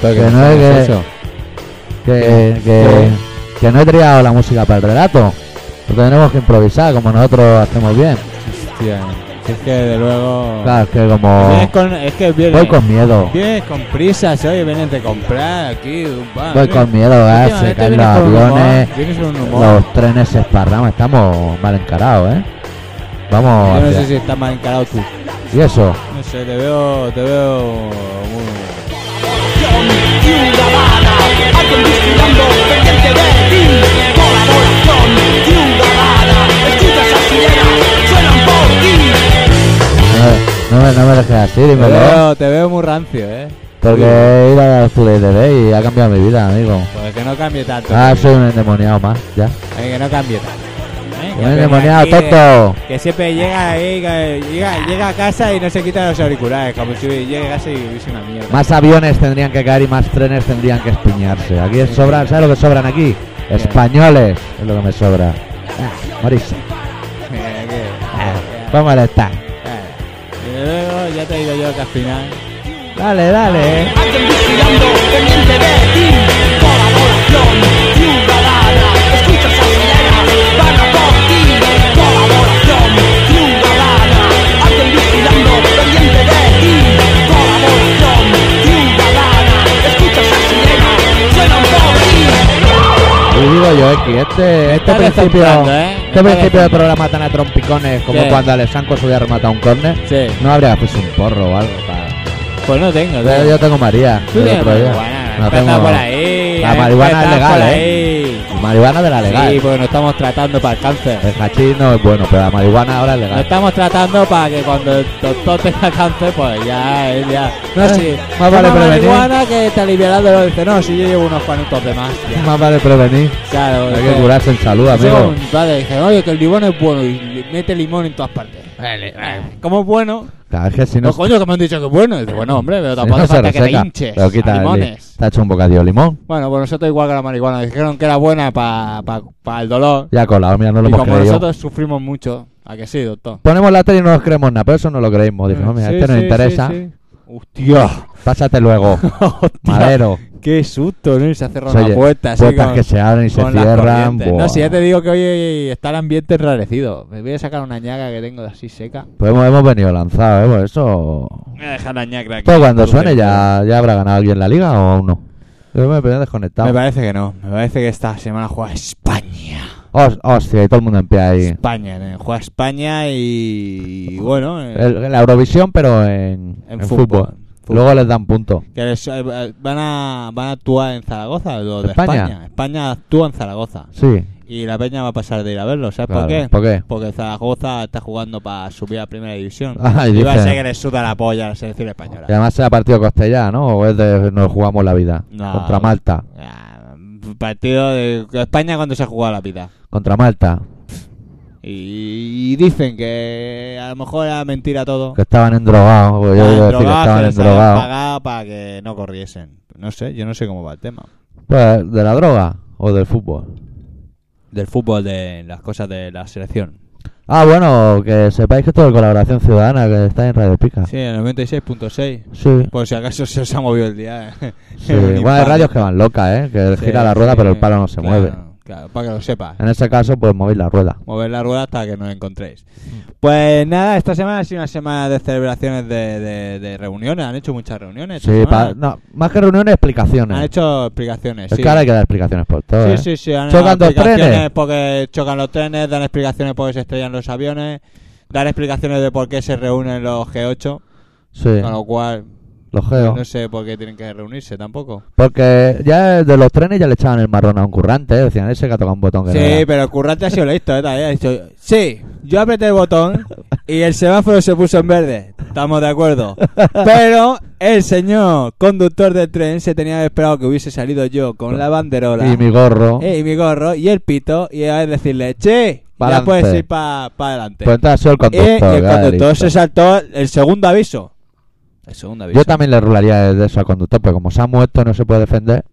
Que no es que- eso? Que, que, que no he triado la música para el relato. Lo tenemos que improvisar como nosotros hacemos bien. Hostia, es que de luego... Claro, es que como Vienes con, es que vienes, voy con miedo. vienes con prisas, oye, vienes de comprar aquí. va, Voy con miedo, ¿eh? se caen los aviones, los trenes se esparraman, estamos mal encarados, ¿eh? Vamos Yo no sé si estás mal encarado tú. ¿Y eso? No sé, te veo, te veo muy... ciudadana, alguien vigilando, pendiente de ti. Colaboración ciudadana, escucha esas sirenas, suenan por ti. No, no me, no me dejes así, Te dímelo. veo, te veo muy rancio, ¿eh? Porque he ido a Studio TV y ha cambiado mi vida, amigo. Pues que no cambie tanto. Ah, soy un endemoniado más, ya. eh, que no cambie tanto. Venga endemoniado aquí, tonto. Que siempre llega ahí, que llega, llega a casa y no se quita los auriculares, como si llega a casa y hubiese una mierda. Más aviones tendrían que caer y más trenes tendrían que espiñarse. Aquí sobran, ¿sabes lo que sobran aquí? Españoles es lo que me sobra. Ah, ¿Cómo le está? eh. Y luego ya te digo yo que al final. Dale, dale. eh. Alguien vigilando, pendiente de ti. Colaboración ciudadana, este, este principio, ¿eh? Este principio de programa tan a trompicones como ¿Qué? cuando Alexandro subía a rematar un córner, Sí. no habría hacerse un porro o algo. para- Pues no tengo, yo tengo María. Tú tienes marihuana, No tengo- por ahí. La marihuana es legal, ¿eh? Marihuana de la legal. Sí, porque nos estamos tratando para el cáncer. El hachís no es bueno, pero la marihuana ahora es Nos legal. estamos tratando para que cuando el doctor tenga cáncer, pues ya, él ya. No, Eh, sí. más vale prevenir. marihuana que te aliviará el dolor. Dice, no, si yo llevo unos cuantos de más. ya. Más vale prevenir. Claro, Hay que curarse en salud, amigo. según, Vale, dije, oye, que el limón es bueno y mete limón en todas partes. Eh, ¿Cómo es bueno? Claro, es que si no, No, coño, que me han dicho que es bueno. Dice, bueno, hombre, pero si tampoco no hace se falta que te hinches. Pero quita limones. Te ha hecho un bocadillo de limón. Bueno, pues nosotros igual que la marihuana. Dijeron que era buena para el dolor. Ya colado, mira, no lo y hemos como creído. nosotros sufrimos mucho, ¿a que sí, doctor? Ponemos la tele y no nos creemos nada, pero eso no lo creímos. Dijimos, mira, Sí, este nos sí, interesa. sí, sí. Hostia, Pásate luego. hostia, Madero. qué susto, ¿no? Y se ha cerrado Oye, una puerta así Puertas con- que se abren y se cierran. No, si ya te digo que hoy está el ambiente enrarecido. Me voy a sacar una ñaga que tengo así seca. Pues hemos, hemos venido lanzados, ¿eh? Pues eso. Voy a dejar la ñaga aquí. Todo cuando suene ya, ya habrá ganado alguien la liga o aún no. Yo me he desconectado. Me parece que no. Me parece que esta semana juega España. Hos- Hostia, y todo el mundo en pie ahí. España, ¿eh? juega España y, y bueno, eh, El- la Eurovisión, pero en, En en fútbol. fútbol. Luego les dan punto. que les- eh, van a van a actuar en Zaragoza, los de ¿España? España. España actúa en Zaragoza Sí. y la Peña va a pasar de ir a verlo, ¿sabes claro. por qué? ¿Por qué? Porque Zaragoza está jugando para subir a primera división. Ah, y va a ser que le suda la polla a la selección española. Y además sea partido Costellá, ¿no? O es de nos jugamos la vida. No. Contra Malta. Ya, partido de España cuando se ha jugado la vida. Contra Malta. Y, y dicen que a lo mejor era mentira todo. Que estaban endrogados. Pues yo digo decir que estaban que endrogados. pagado para que no corriesen. No sé, yo no sé cómo va el tema. Pues, ¿De la droga o del fútbol? Del fútbol, de las cosas de la selección. Ah, bueno, que sepáis que esto de colaboración ciudadana que está en Radio Pica. Sí, en el 96.6. Sí. Por si acaso se os ha movido el día. ¿eh? Sí. Bueno, hay radios que van locas, ¿eh? Que Sí, gira la rueda, sí, pero el palo no se claro, mueve. Claro, para que lo sepas. En ese caso, pues movéis la rueda. Mover la rueda hasta que nos encontréis. Pues nada, esta semana ha sido una semana de celebraciones de, de- de reuniones. Han hecho muchas reuniones. esta Sí, semana. pa- no, más que reuniones, explicaciones. Han hecho explicaciones. es sí. que ahora hay que dar explicaciones por todo, Sí, ¿eh? sí, sí. Han ¿Chocan dos explicaciones trenes? porque chocan los trenes, dan explicaciones porque se estrellan los aviones, dan explicaciones de por qué se reúnen los G8, Sí, con lo cual los geos. no sé por qué tienen que reunirse tampoco. Porque ya de los trenes ya le echaban el marrón a un currante, ¿eh? Decían, ese que ha tocado un botón que no Sí, era". pero el currante ha sido listo, ¿eh? Ha dicho, sí, yo apreté el botón y el semáforo se puso en verde. Estamos de acuerdo. Pero el señor conductor del tren se tenía esperado que hubiese salido yo con la banderola. Y mi gorro. Eh, y mi gorro y el pito y a decirle, che, ya puedes ir para adelante. Pues entonces el conductor. y el ya, conductor se saltó el segundo aviso. Yo también le rularía de eso al conductor, pero como se ha muerto no se puede defender.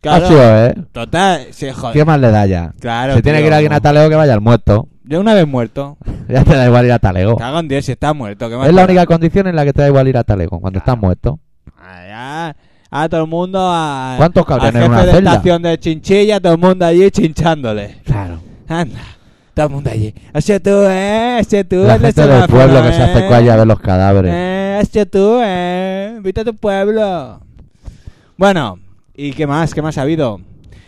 Claro, Ha sido, ¿eh? Total, sí, joder. ¿Qué más le da ya? Claro, si tiene tío, que ir alguien a Talego, que vaya al muerto. Yo una vez muerto. Ya te da igual ir a Talego. Cago en Dios si está muerto. ¿qué más Es la da? única condición en la que te da igual ir a Talego, cuando estás muerto. Ya. A todo el mundo a. ¿Cuántos cabrían al en una de celda? estación de Chinchilla, todo el mundo allí chinchándole. Claro. Anda. Todo el mundo allí. Sido tú, eh. Sido tú. La gente del pueblo que se eh. hace cualla a ver los cadáveres. Eh, sido tú, eh. Vete a tu pueblo. Bueno, ¿y qué más? ¿Qué más ha habido?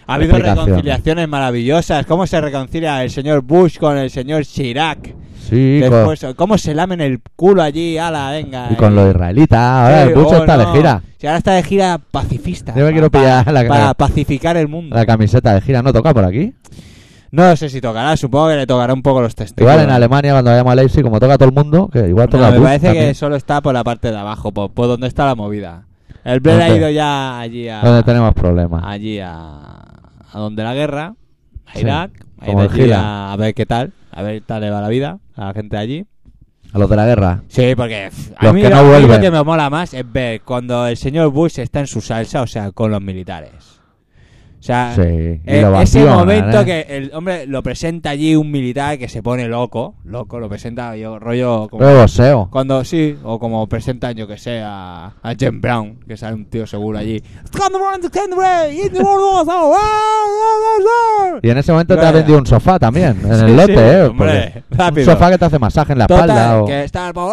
Ha habido reconciliaciones maravillosas. ¿Cómo se reconcilia el señor Bush con el señor Chirac? Sí, con, Después, ¿cómo se lamen el culo allí? Ala, venga. y con los israelitas. Ahora Sí, el Bush oh, está de gira. Si ahora está de gira pacifista. Yo me quiero pillar la- Para pacificar el mundo. La camiseta de gira no toca por aquí. No sé si tocará, supongo que le tocará un poco los testículos. Igual en Alemania cuando vayamos a Leipzig, como toca todo el mundo, que igual toca No, me parece también. que solo está por la parte de abajo, por, por donde está la movida. El Blair ha ¿Dónde? ido ya allí a... Donde tenemos problemas. allí a, a donde la guerra, a Sí, Irak, a, ir allí a, a ver qué tal, a ver qué tal le va la vida a la gente allí. A los de la guerra. Sí, porque pff, a Los mí, que no lo vuelven. que me mola más es ver cuando el señor Bush está en su salsa, o sea, con los militares. O sea, Sí. Eh, lo ese momento ¿eh? que el hombre lo presenta allí un militar que se pone loco, loco, lo presenta yo, rollo como... Boxeo. Cuando sí, o como presentan, yo que sé, a, a Jen Brown, que sale un tío seguro allí. Y en ese momento te ha vendido un sofá también, en Sí, el lote, sí, ¿eh? hombre, un sofá que te hace masaje en la Total, espalda. o- que está el pavo,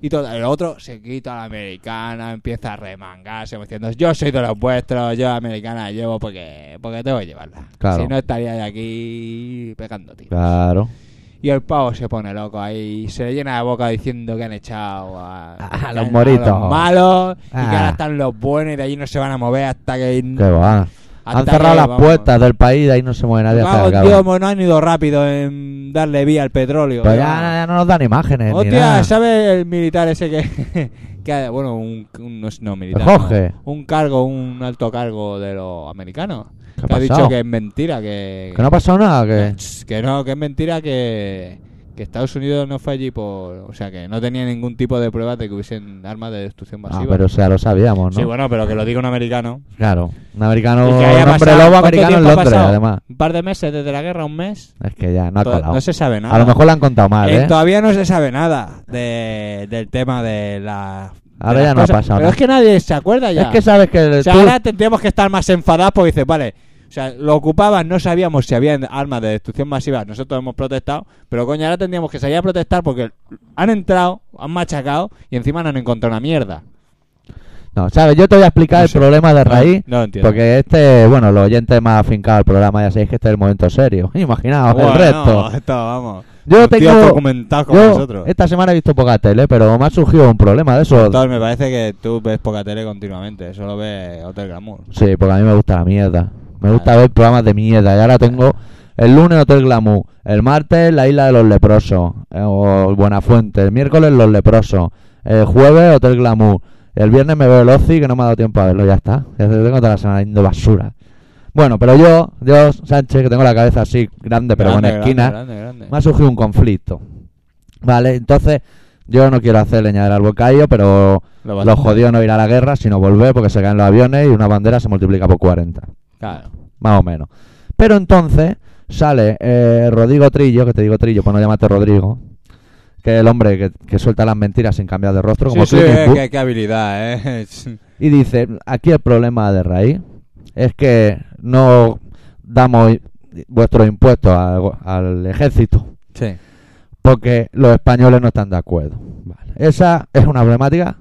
y todo, el otro se quita la americana, empieza a remangarse, diciendo, yo soy de los vuestros, yo la americana la llevo porque, porque tengo que llevarla. Claro. Si no estaría de aquí pegando tiros. Claro. Y el pavo se pone loco ahí, y se le llena la boca diciendo que han echado a, los moritos. los malos, y que Ah. ahora están los buenos y de ahí no se van a mover hasta que... Va. Han cerrado las vamos. puertas del país, de ahí no se mueve nadie que tío, no han ido rápido en darle vía al petróleo. Pues ya. ya, no nos dan imágenes ni Hostia, nada. ¿sabe el militar ese que, que bueno, un, un- no, es- no, militar, El Jorge. no, un cargo, un alto cargo de los americanos, ¿Qué que ha ha dicho que es mentira, que Que no ha pasado nada, que... que no, que es mentira que, que Estados Unidos no fue allí por, o sea, que no tenía ningún tipo de pruebas de que hubiesen armas de destrucción Ah, masiva. pero o sea, lo sabíamos, ¿no? Sí, bueno, pero que lo diga un americano. Claro. Un americano, un hombre lobo ¿cuánto americano en Londres, además. Un par de meses desde la guerra, un mes. Es que ya no ha colado. no se sabe nada. A lo mejor lo han contado mal, Eh, ¿eh? Todavía no se sabe nada de, del tema de la. Ahora ya no ha pasado Pero nada. es que nadie se acuerda ya. Es que sabes que o sea, tú... ahora tendríamos que estar más enfadados porque dices, vale, o sea, lo ocupaban, no sabíamos si había armas de destrucción masiva, nosotros hemos protestado, pero coño, ahora tendríamos que salir a protestar porque han entrado, han machacado y encima no han encontrado una mierda. No, sabes, yo te voy a explicar No el sé. problema de raíz. No, no entiendo. Porque este, bueno, los oyentes más afincados del programa ya sabéis que este es el momento serio. Imaginaos Bueno, el resto. esto, vamos. Yo tío tengo- Yo esta semana he visto poca tele, pero me ha surgido un problema de eso. Entonces me parece que tú ves poca tele continuamente, solo ves Hotel Glamour. Sí, porque a mí me gusta la mierda. Me gusta ver programas de mierda. Y ahora tengo el lunes Hotel Glamour, el martes La Isla de los Leprosos, eh, o Buenafuente, el miércoles Los Leprosos, el jueves Hotel Glamour, el viernes me veo el Ozi que no me ha dado tiempo a verlo, ya está. Ya tengo toda la semana yendo basura. Bueno, pero yo, yo, Sánchez, que tengo la cabeza así grande, pero Grande, con esquina, grande, grande, grande. me ha surgido un conflicto. Vale, entonces yo no quiero hacer leña del árbol caído, pero Lo vas- lo jodido no ir a la guerra, sino volver porque se caen los aviones y una bandera se multiplica por 40 Claro. más o menos. Pero entonces sale eh, Rodrigo Trillo, que te digo Trillo, pues no llamarte Rodrigo, que es el hombre que, que suelta las mentiras sin cambiar de rostro, como sí, sí, Eastwood, qué, qué habilidad, ¿eh? y dice, aquí el problema de raíz es que no damos vuestros impuestos al, al ejército sí. porque los españoles no están de acuerdo. Vale. Esa es una problemática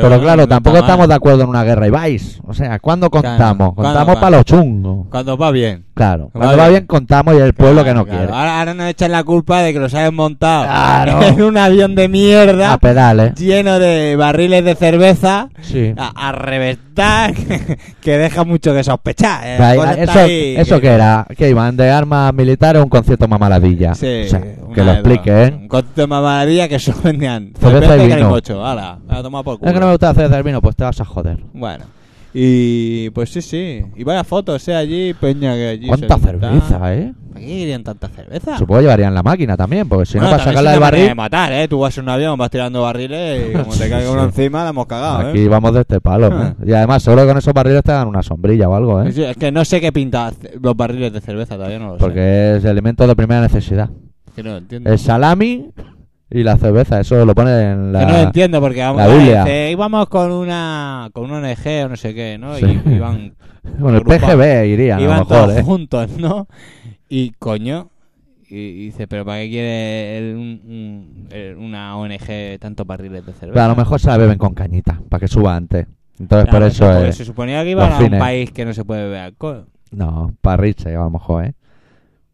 Pero claro, tampoco estamos de acuerdo en una guerra y vais. O sea, ¿cuándo contamos? ¿cuándo Contamos para los chungos. Cuando va bien. Claro. Cuando va bien. bien contamos y el pueblo que no claro. quiere. Ahora, ahora nos echan la culpa de que los hayan montado en un avión de mierda A pedales. lleno de barriles de cerveza Sí. a, a reventar que deja mucho que sospechar. ¿eh? Eso, ahí eso que- que era, que iban de armas militares un concierto más maladilla. Sí, O sea, una que lo de explique, dos. ¿eh? Un concepto de mamadilla que solo vendían Cerveza cerveza y vino. Hala, a tomar por culo. No me gusta hacer el vino, pues te vas a joder. Bueno. Y pues sí, sí. Y vaya fotos, ¿eh? Allí, Peña que allí. ¿Cuánta se está- cerveza, eh? ¿Para qué querían tanta cerveza? Supongo que llevarían la máquina también, porque si Bueno, no, para sacarla del manera de barril, matar, ¿eh? Tú vas en un avión, vas tirando barriles y como te caiga uno encima, la hemos cagado, aquí ¿eh? vamos de este palo. ¿eh? Y además, seguro que con esos barriles te dan una sombrilla o algo, ¿eh? Sí, es que no sé qué pinta los barriles de cerveza, todavía no lo sé. Porque es alimento de primera necesidad. Que no entiendo. El salami, Y la cerveza, eso lo pone en la... Que no lo entiendo porque vamos, la íbamos con una con una ONG o no sé qué, ¿no? Sí. Y iban, Bueno, el PGB iría, a lo iban mejor, todos ¿eh? juntos, ¿no? Y coño, y, y dice, pero ¿para qué quiere el- un- un- una ONG tantos barriles de cerveza? Pero a lo mejor se la beben con cañita, para que suba antes. Entonces, Claro, por eso es... se suponía que iban a un fines. país que no se puede beber alcohol. No, para a lo mejor, ¿eh?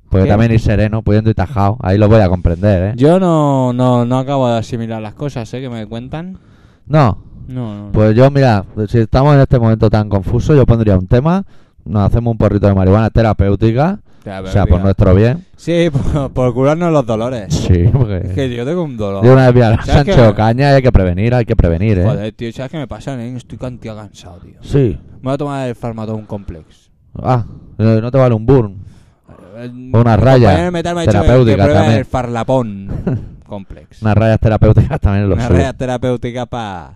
Porque ¿Qué? también ir sereno, pudiendo ir tajado. Ahí lo voy a comprender, ¿eh? Yo no, no, no acabo de asimilar las cosas, ¿eh? Que me cuentan. No, No, no. pues yo, mira, si estamos en este momento tan confuso, yo pondría un tema. Nos hacemos un porrito de marihuana terapéutica. O sea, por nuestro bien. Sí, por, por curarnos los dolores. Sí, Es porque... que yo tengo un dolor. De una vez a ¿Sabes Sánchez qué? Ocaña y hay que prevenir, hay que prevenir, ¿eh? Joder, tío, ¿sabes qué me pasa, nen? Estoy cantidad cansado, tío. Sí. Me voy a tomar el Farmatón Complex. Ah, eh, no te vale un burn. Eh, O una raya compañero de metal me ha dicho que- terapéutica que pruebe también. el Farlapón Complex. Unas rayas terapéuticas también lo Una suyo. raya terapéutica para...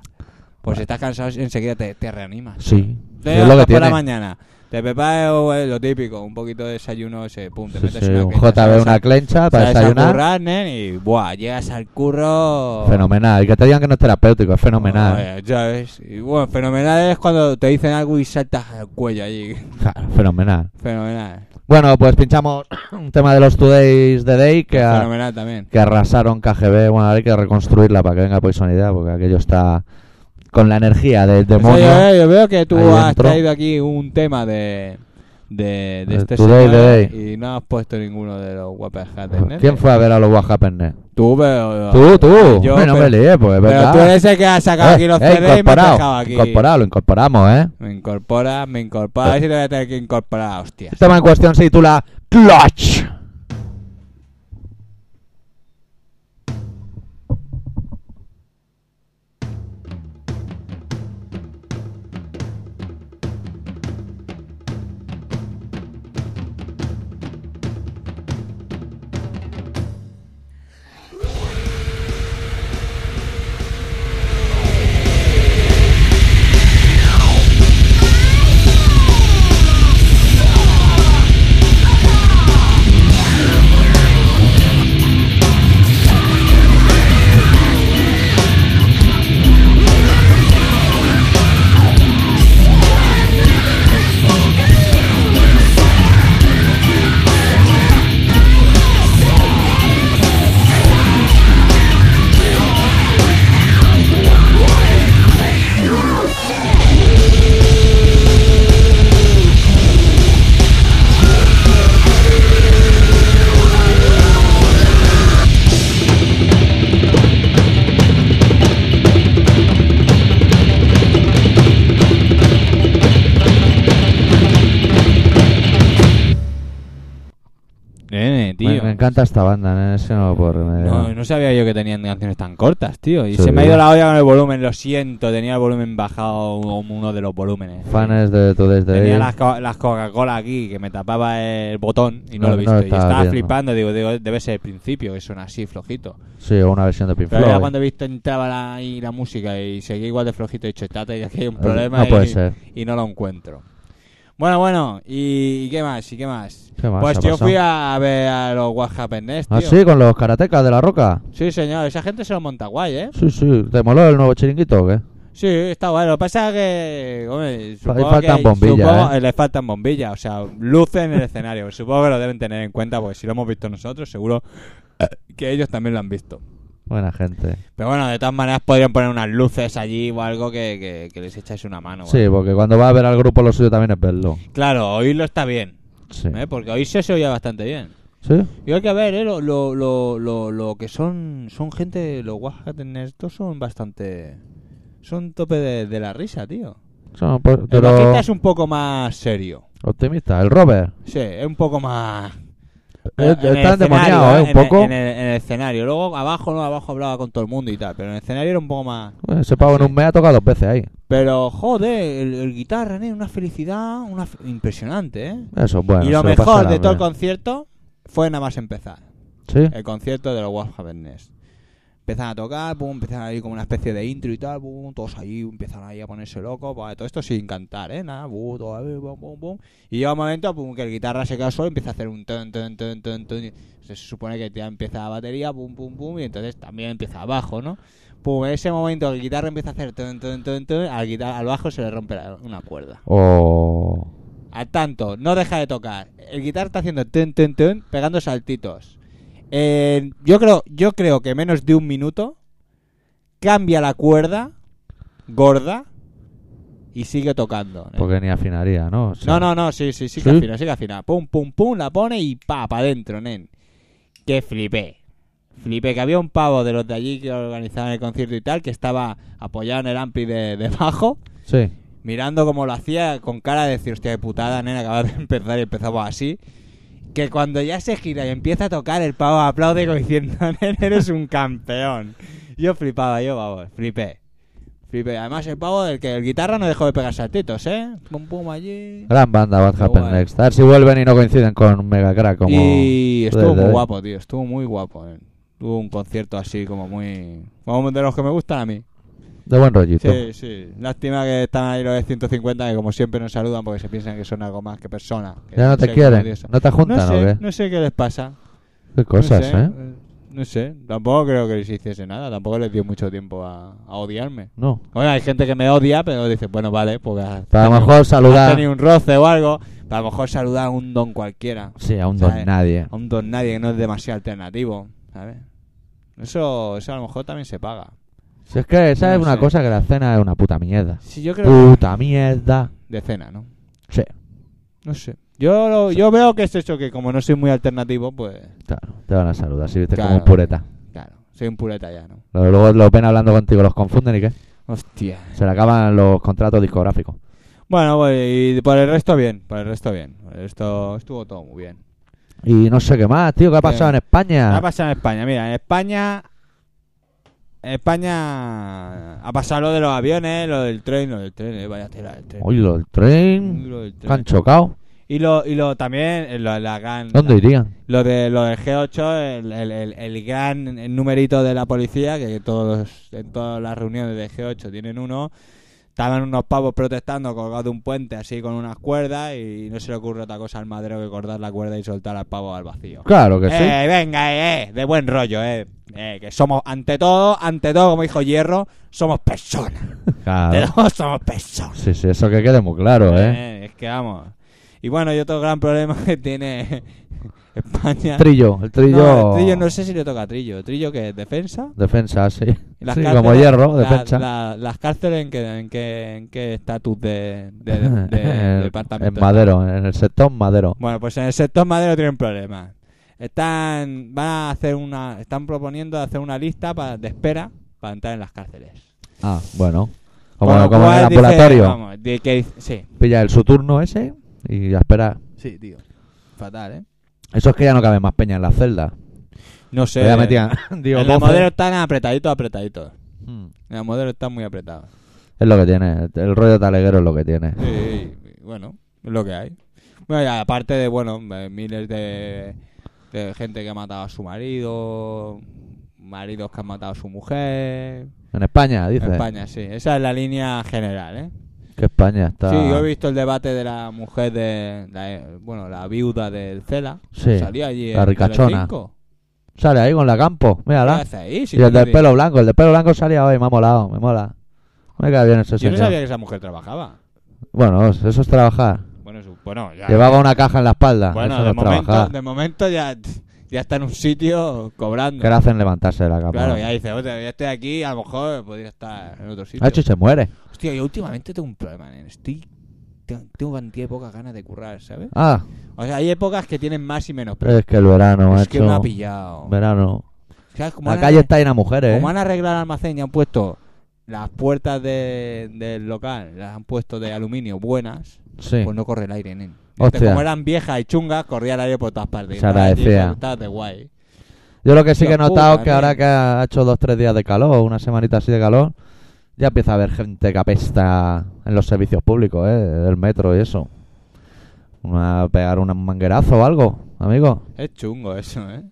Pues si estás cansado, enseguida te, te reanimas. Sí. Es lo que por tiene. la mañana. Te preparas eh, lo típico, un poquito de desayuno, ese pum, te metes sí, una un clencha, JB, una clencha para desayunar. currar, nen, y buah, llegas al curro... Fenomenal. Y que te digan que no es terapéutico, es fenomenal. Ya ves. Y bueno, fenomenal es cuando te dicen algo y saltas al cuello allí. Claro, fenomenal. Fenomenal. Bueno, pues pinchamos un tema de los Today's The Day que, a- Fenomenal también. que arrasaron KGB. Bueno, ahora hay que reconstruirla para que venga pues idea, porque aquello está con la energía del demonio. yo, eh, yo veo que tú has dentro. traído aquí un tema de, de, de El este Today, señor the Day. y no has puesto ninguno de los guapes ¿Quién fue a ver a los Next? Tú, pero... Tú, tú. Yo, Bueno, pero, me lié, pues, pero venga. tú eres el que ha sacado Eh, aquí los eh, CD y me has dejado aquí. incorporado, lo incorporamos, ¿eh? Me incorpora, me incorpora. A ver si te voy a tener que incorporar, hostias. El tema en cuestión se titula Clutch. Encanta esta banda, no sabía yo que tenían canciones tan cortas, tío. Y Sí. se me ha ido la olla con el volumen, lo siento. Tenía el volumen bajado uno de los volúmenes. Fans de Today's The Tenía Day. las, co- las Coca-Cola aquí que me tapaba el botón y no, No, lo he no visto. y estaba estaba viendo. flipando, digo, digo, debe ser el principio, que suena así, flojito. Sí, o una versión de Pink Pero Floyd. cuando he visto entraba la, ahí la música y seguía igual de flojito, he dicho, "Tate, ya que hay un Eh, problema no puede y, ser. y no lo encuentro. Bueno, bueno, ¿y, y qué más? ¿Y qué más? ¿Qué más Pues yo pasado? fui a ver a los What Happened Next, tío. Ah, sí, con los karatecas de la roca. Sí, señor, esa gente se lo monta guay, ¿eh? Sí, sí. ¿Te moló el nuevo chiringuito o qué? Sí, está bueno. Lo que pasa es que. Hombre, supongo faltan que, bombillas, supongo- ¿eh? Le faltan bombillas, o sea, luces en el escenario. Supongo que lo deben tener en cuenta, porque si lo hemos visto nosotros, seguro que ellos también lo han visto. Buena gente. Pero bueno, de todas maneras podrían poner unas luces allí o algo que, que- que les echáis una mano. Sí, porque cuando va a ver al grupo lo suyo también es verlo. Claro, oírlo está bien, Sí. ¿eh? porque oírse se oye bastante bien. ¿Sí? Y hay que ver, ¿eh? Lo, lo, lo, lo, que son son gente, los Oaxacan estos son bastante... Son tope de, de la risa, tío. Son, pues, El pero bajista es un poco más serio. optimista. El Robert. Sí, es un poco más... Eh, está endemoniado, escenario, ¿eh? Un en- poco. En, el, en el escenario. Luego abajo, no, abajo hablaba con todo el mundo y tal. Pero en el escenario era un poco más... Bueno, ese pavo en un mes ha tocado dos veces ahí. Pero, joder, el, el guitarra, ¿eh? Una felicidad una fe- impresionante, ¿eh? Eso, bueno. y lo mejor de todo el concierto fue nada más empezar. ¿Sí? El concierto de los Wolf Nest. Empiezan a tocar, pum, empiezan ahí como una especie de intro y tal, pum, todos ahí empiezan ahí a ponerse locos, pues, todo esto sin cantar, ¿eh? Nada, pum, todo ahí, pum, pum, pum. Y llega un momento, pum, que el guitarra se queda solo y empieza a hacer un ton, ton, ton, ton, ton. Se supone que ya empieza la batería, pum, pum, pum, y entonces también empieza abajo, ¿no? Pum, en ese momento el guitarra empieza a hacer ton, ton, ton, ton, al, guitarra, al bajo se le rompe una cuerda. O... Al tanto, no deja de tocar. El guitarra está haciendo ten, ten, ten, pegando saltitos. Eh, yo creo, yo creo que menos de un minuto cambia la cuerda gorda y sigue tocando. ¿eh? Porque ni afinaría, ¿no? O sea, No, no, no, sí, sí, sí que ¿Sí? afina, sí que afina. Pum, pum, pum, la pone y pa, pa' adentro, nen. Que flipé. Flipé, que había un pavo de los de allí que organizaban el concierto y tal, que estaba apoyado en el ampli de, de bajo, Sí. mirando como lo hacía con cara de decir, hostia, de putada, nena, acabas de empezar y empezamos así. Que cuando ya se gira y empieza a tocar, el pavo aplaude como diciendo, eres un campeón. Yo flipaba, yo, vamos, flipé. Flipé. Además, el pavo del que el guitarra no dejó de pegar saltitos, ¿eh? Pum, pum, allí. Gran banda, Bad Qué Happen guay. Next. A ver si vuelven y no coinciden con Mega Crack como... Y estuvo desde- muy guapo, tío. Estuvo muy guapo. eh. Tuvo un concierto así como muy... Como de los que me gustan a mí. De buen rollito. Sí, sí. Lástima que están ahí los de 150 que como siempre nos saludan porque se piensan que son algo más que personas. que Ya no te quieren. ¿No te juntan no sé, o qué? No sé qué les pasa. Qué cosas, no sé, ¿eh? No sé. Tampoco creo que les hiciese nada. Tampoco les dio mucho tiempo a, a odiarme. No. Bueno, hay gente que me odia, pero dice, bueno, vale, pues... has Pero a lo mejor saludar... tenido un roce o algo. pero a lo mejor saludar a un don cualquiera. Sí, a un ¿sabes? don nadie. a un don nadie que no es demasiado alternativo, ¿sabes? Eso, eso a lo mejor también se paga. Si es que esa No es una sé. cosa que la cena es una puta mierda. Si yo creo Puta mierda. de cena, ¿no? Sí, No sé. Yo lo- yo veo que es eso que como no soy muy alternativo, pues claro. Te van a saludar, si viste como un pureta. claro, soy un pureta ya, ¿no? Luego los ven hablando contigo, los confunden y qué. Hostia. Se le acaban los contratos discográficos. Bueno, pues, y por el resto bien, por el resto bien. Por el resto estuvo todo muy bien. Y no sé qué más, tío. ¿Qué ha pasado en ¿Qué España? ha pasado en España? Mira, en España España ha pasado lo de los aviones, lo del tren, lo del tren, eh, vaya tela del tren. Oye, lo del Uy, tren. lo del Que tren. han chocado. Y lo, y lo también, eh, lo, la gran, ¿Dónde irían? Lo de lo del G8, el, el, el, el gran numerito de la policía, que todos en todas las reuniones de G8 tienen uno. Estaban unos pavos protestando colgados de un puente así con unas cuerdas y no se le ocurre otra cosa al madero que cortar la cuerda y soltar al pavo al vacío. Claro que sí. Eh, venga, eh, eh, de buen rollo, eh. Eh, que somos, ante todo, ante todo, como dijo Hierro, somos personas. Claro. Todos somos personas. Sí, sí, eso que quede muy claro, ¿eh? Eh, es que vamos. Y bueno, y otro gran problema que tiene España. Trillo, el trillo. No, el Trillo no sé si le toca a Trillo. ¿Trillo que es defensa? Defensa, sí. Y las Sí, cárceles- como hierro, la- defensa. la- las cárceles en qué en qué en qué estatus de, de, de- de en, departamento. en Madero, en el sector Madero. Bueno, pues en el sector madero tienen problemas. Están van a hacer una están proponiendo hacer una lista para, de espera para entrar en las cárceles. Ah, bueno. Como, en el cual dice- ambulatorio. vamos, de que- sí. Pilla el su turno ese y a esperar. Sí, tío. Fatal, ¿eh? Eso es que ya no cabe más peña en la celda. No sé. Ya metían, digo, en la 12. modelo están apretaditos, apretaditos. Hmm. En la modelo están muy apretados. Es lo que tiene. El rollo taleguero es lo que tiene. Sí, bueno, es lo que hay. Bueno, y aparte de, bueno, eh, miles de, de gente que ha matado a su marido, maridos que han matado a su mujer. En España, dice. En España, sí. Esa es la línea general, ¿eh? Que España está. Sí, yo he visto el debate de la mujer de, la, bueno, la viuda del Cela. Sí, Salía allí la en ricachona. Telecinco. Sale ahí con la campo. ¿Qué Mírala. hace ahí? Si Y el del pelo blanco. El del pelo blanco salía hoy. Me ha molado. Me mola. Me cae bien ese Yo no señor. sabía que esa mujer trabajaba. Bueno, eso es trabajar. Bueno, su- bueno ya. Llevaba una caja en la espalda. Bueno, eso de es momento, trabajar. de momento ya, ya está en un sitio cobrando. Que le hacen levantarse de la cama. Claro, ya dice, "Hostia, ya estoy aquí, a lo mejor podría estar en otro sitio. Ha hecho se muere. Hostia, yo últimamente tengo un problema, nen. Estoy... Tengo, cantidad de pocas ganas de currar, ¿sabes? Ah, O sea, hay épocas que tienen más y menos. Pero es que el verano, es que me ha pillado. Verano. La calle está llena de mujeres. Como ¿eh? han arreglado el almacén y han puesto las puertas de- del local, las han puesto de aluminio buenas, Sí. pues no corre el aire, nen. Hostia. Como eran viejas y chungas, corría el aire por todas partes. Se agradecía. De guay. Yo lo que sí que he notado es que ahora que ha hecho dos tres días de calor, una semanita así de calor, ya empieza a haber gente que apesta en los servicios públicos, ¿eh? El metro y eso. Una, pegar un manguerazo o algo, amigo. Es chungo eso, ¿eh?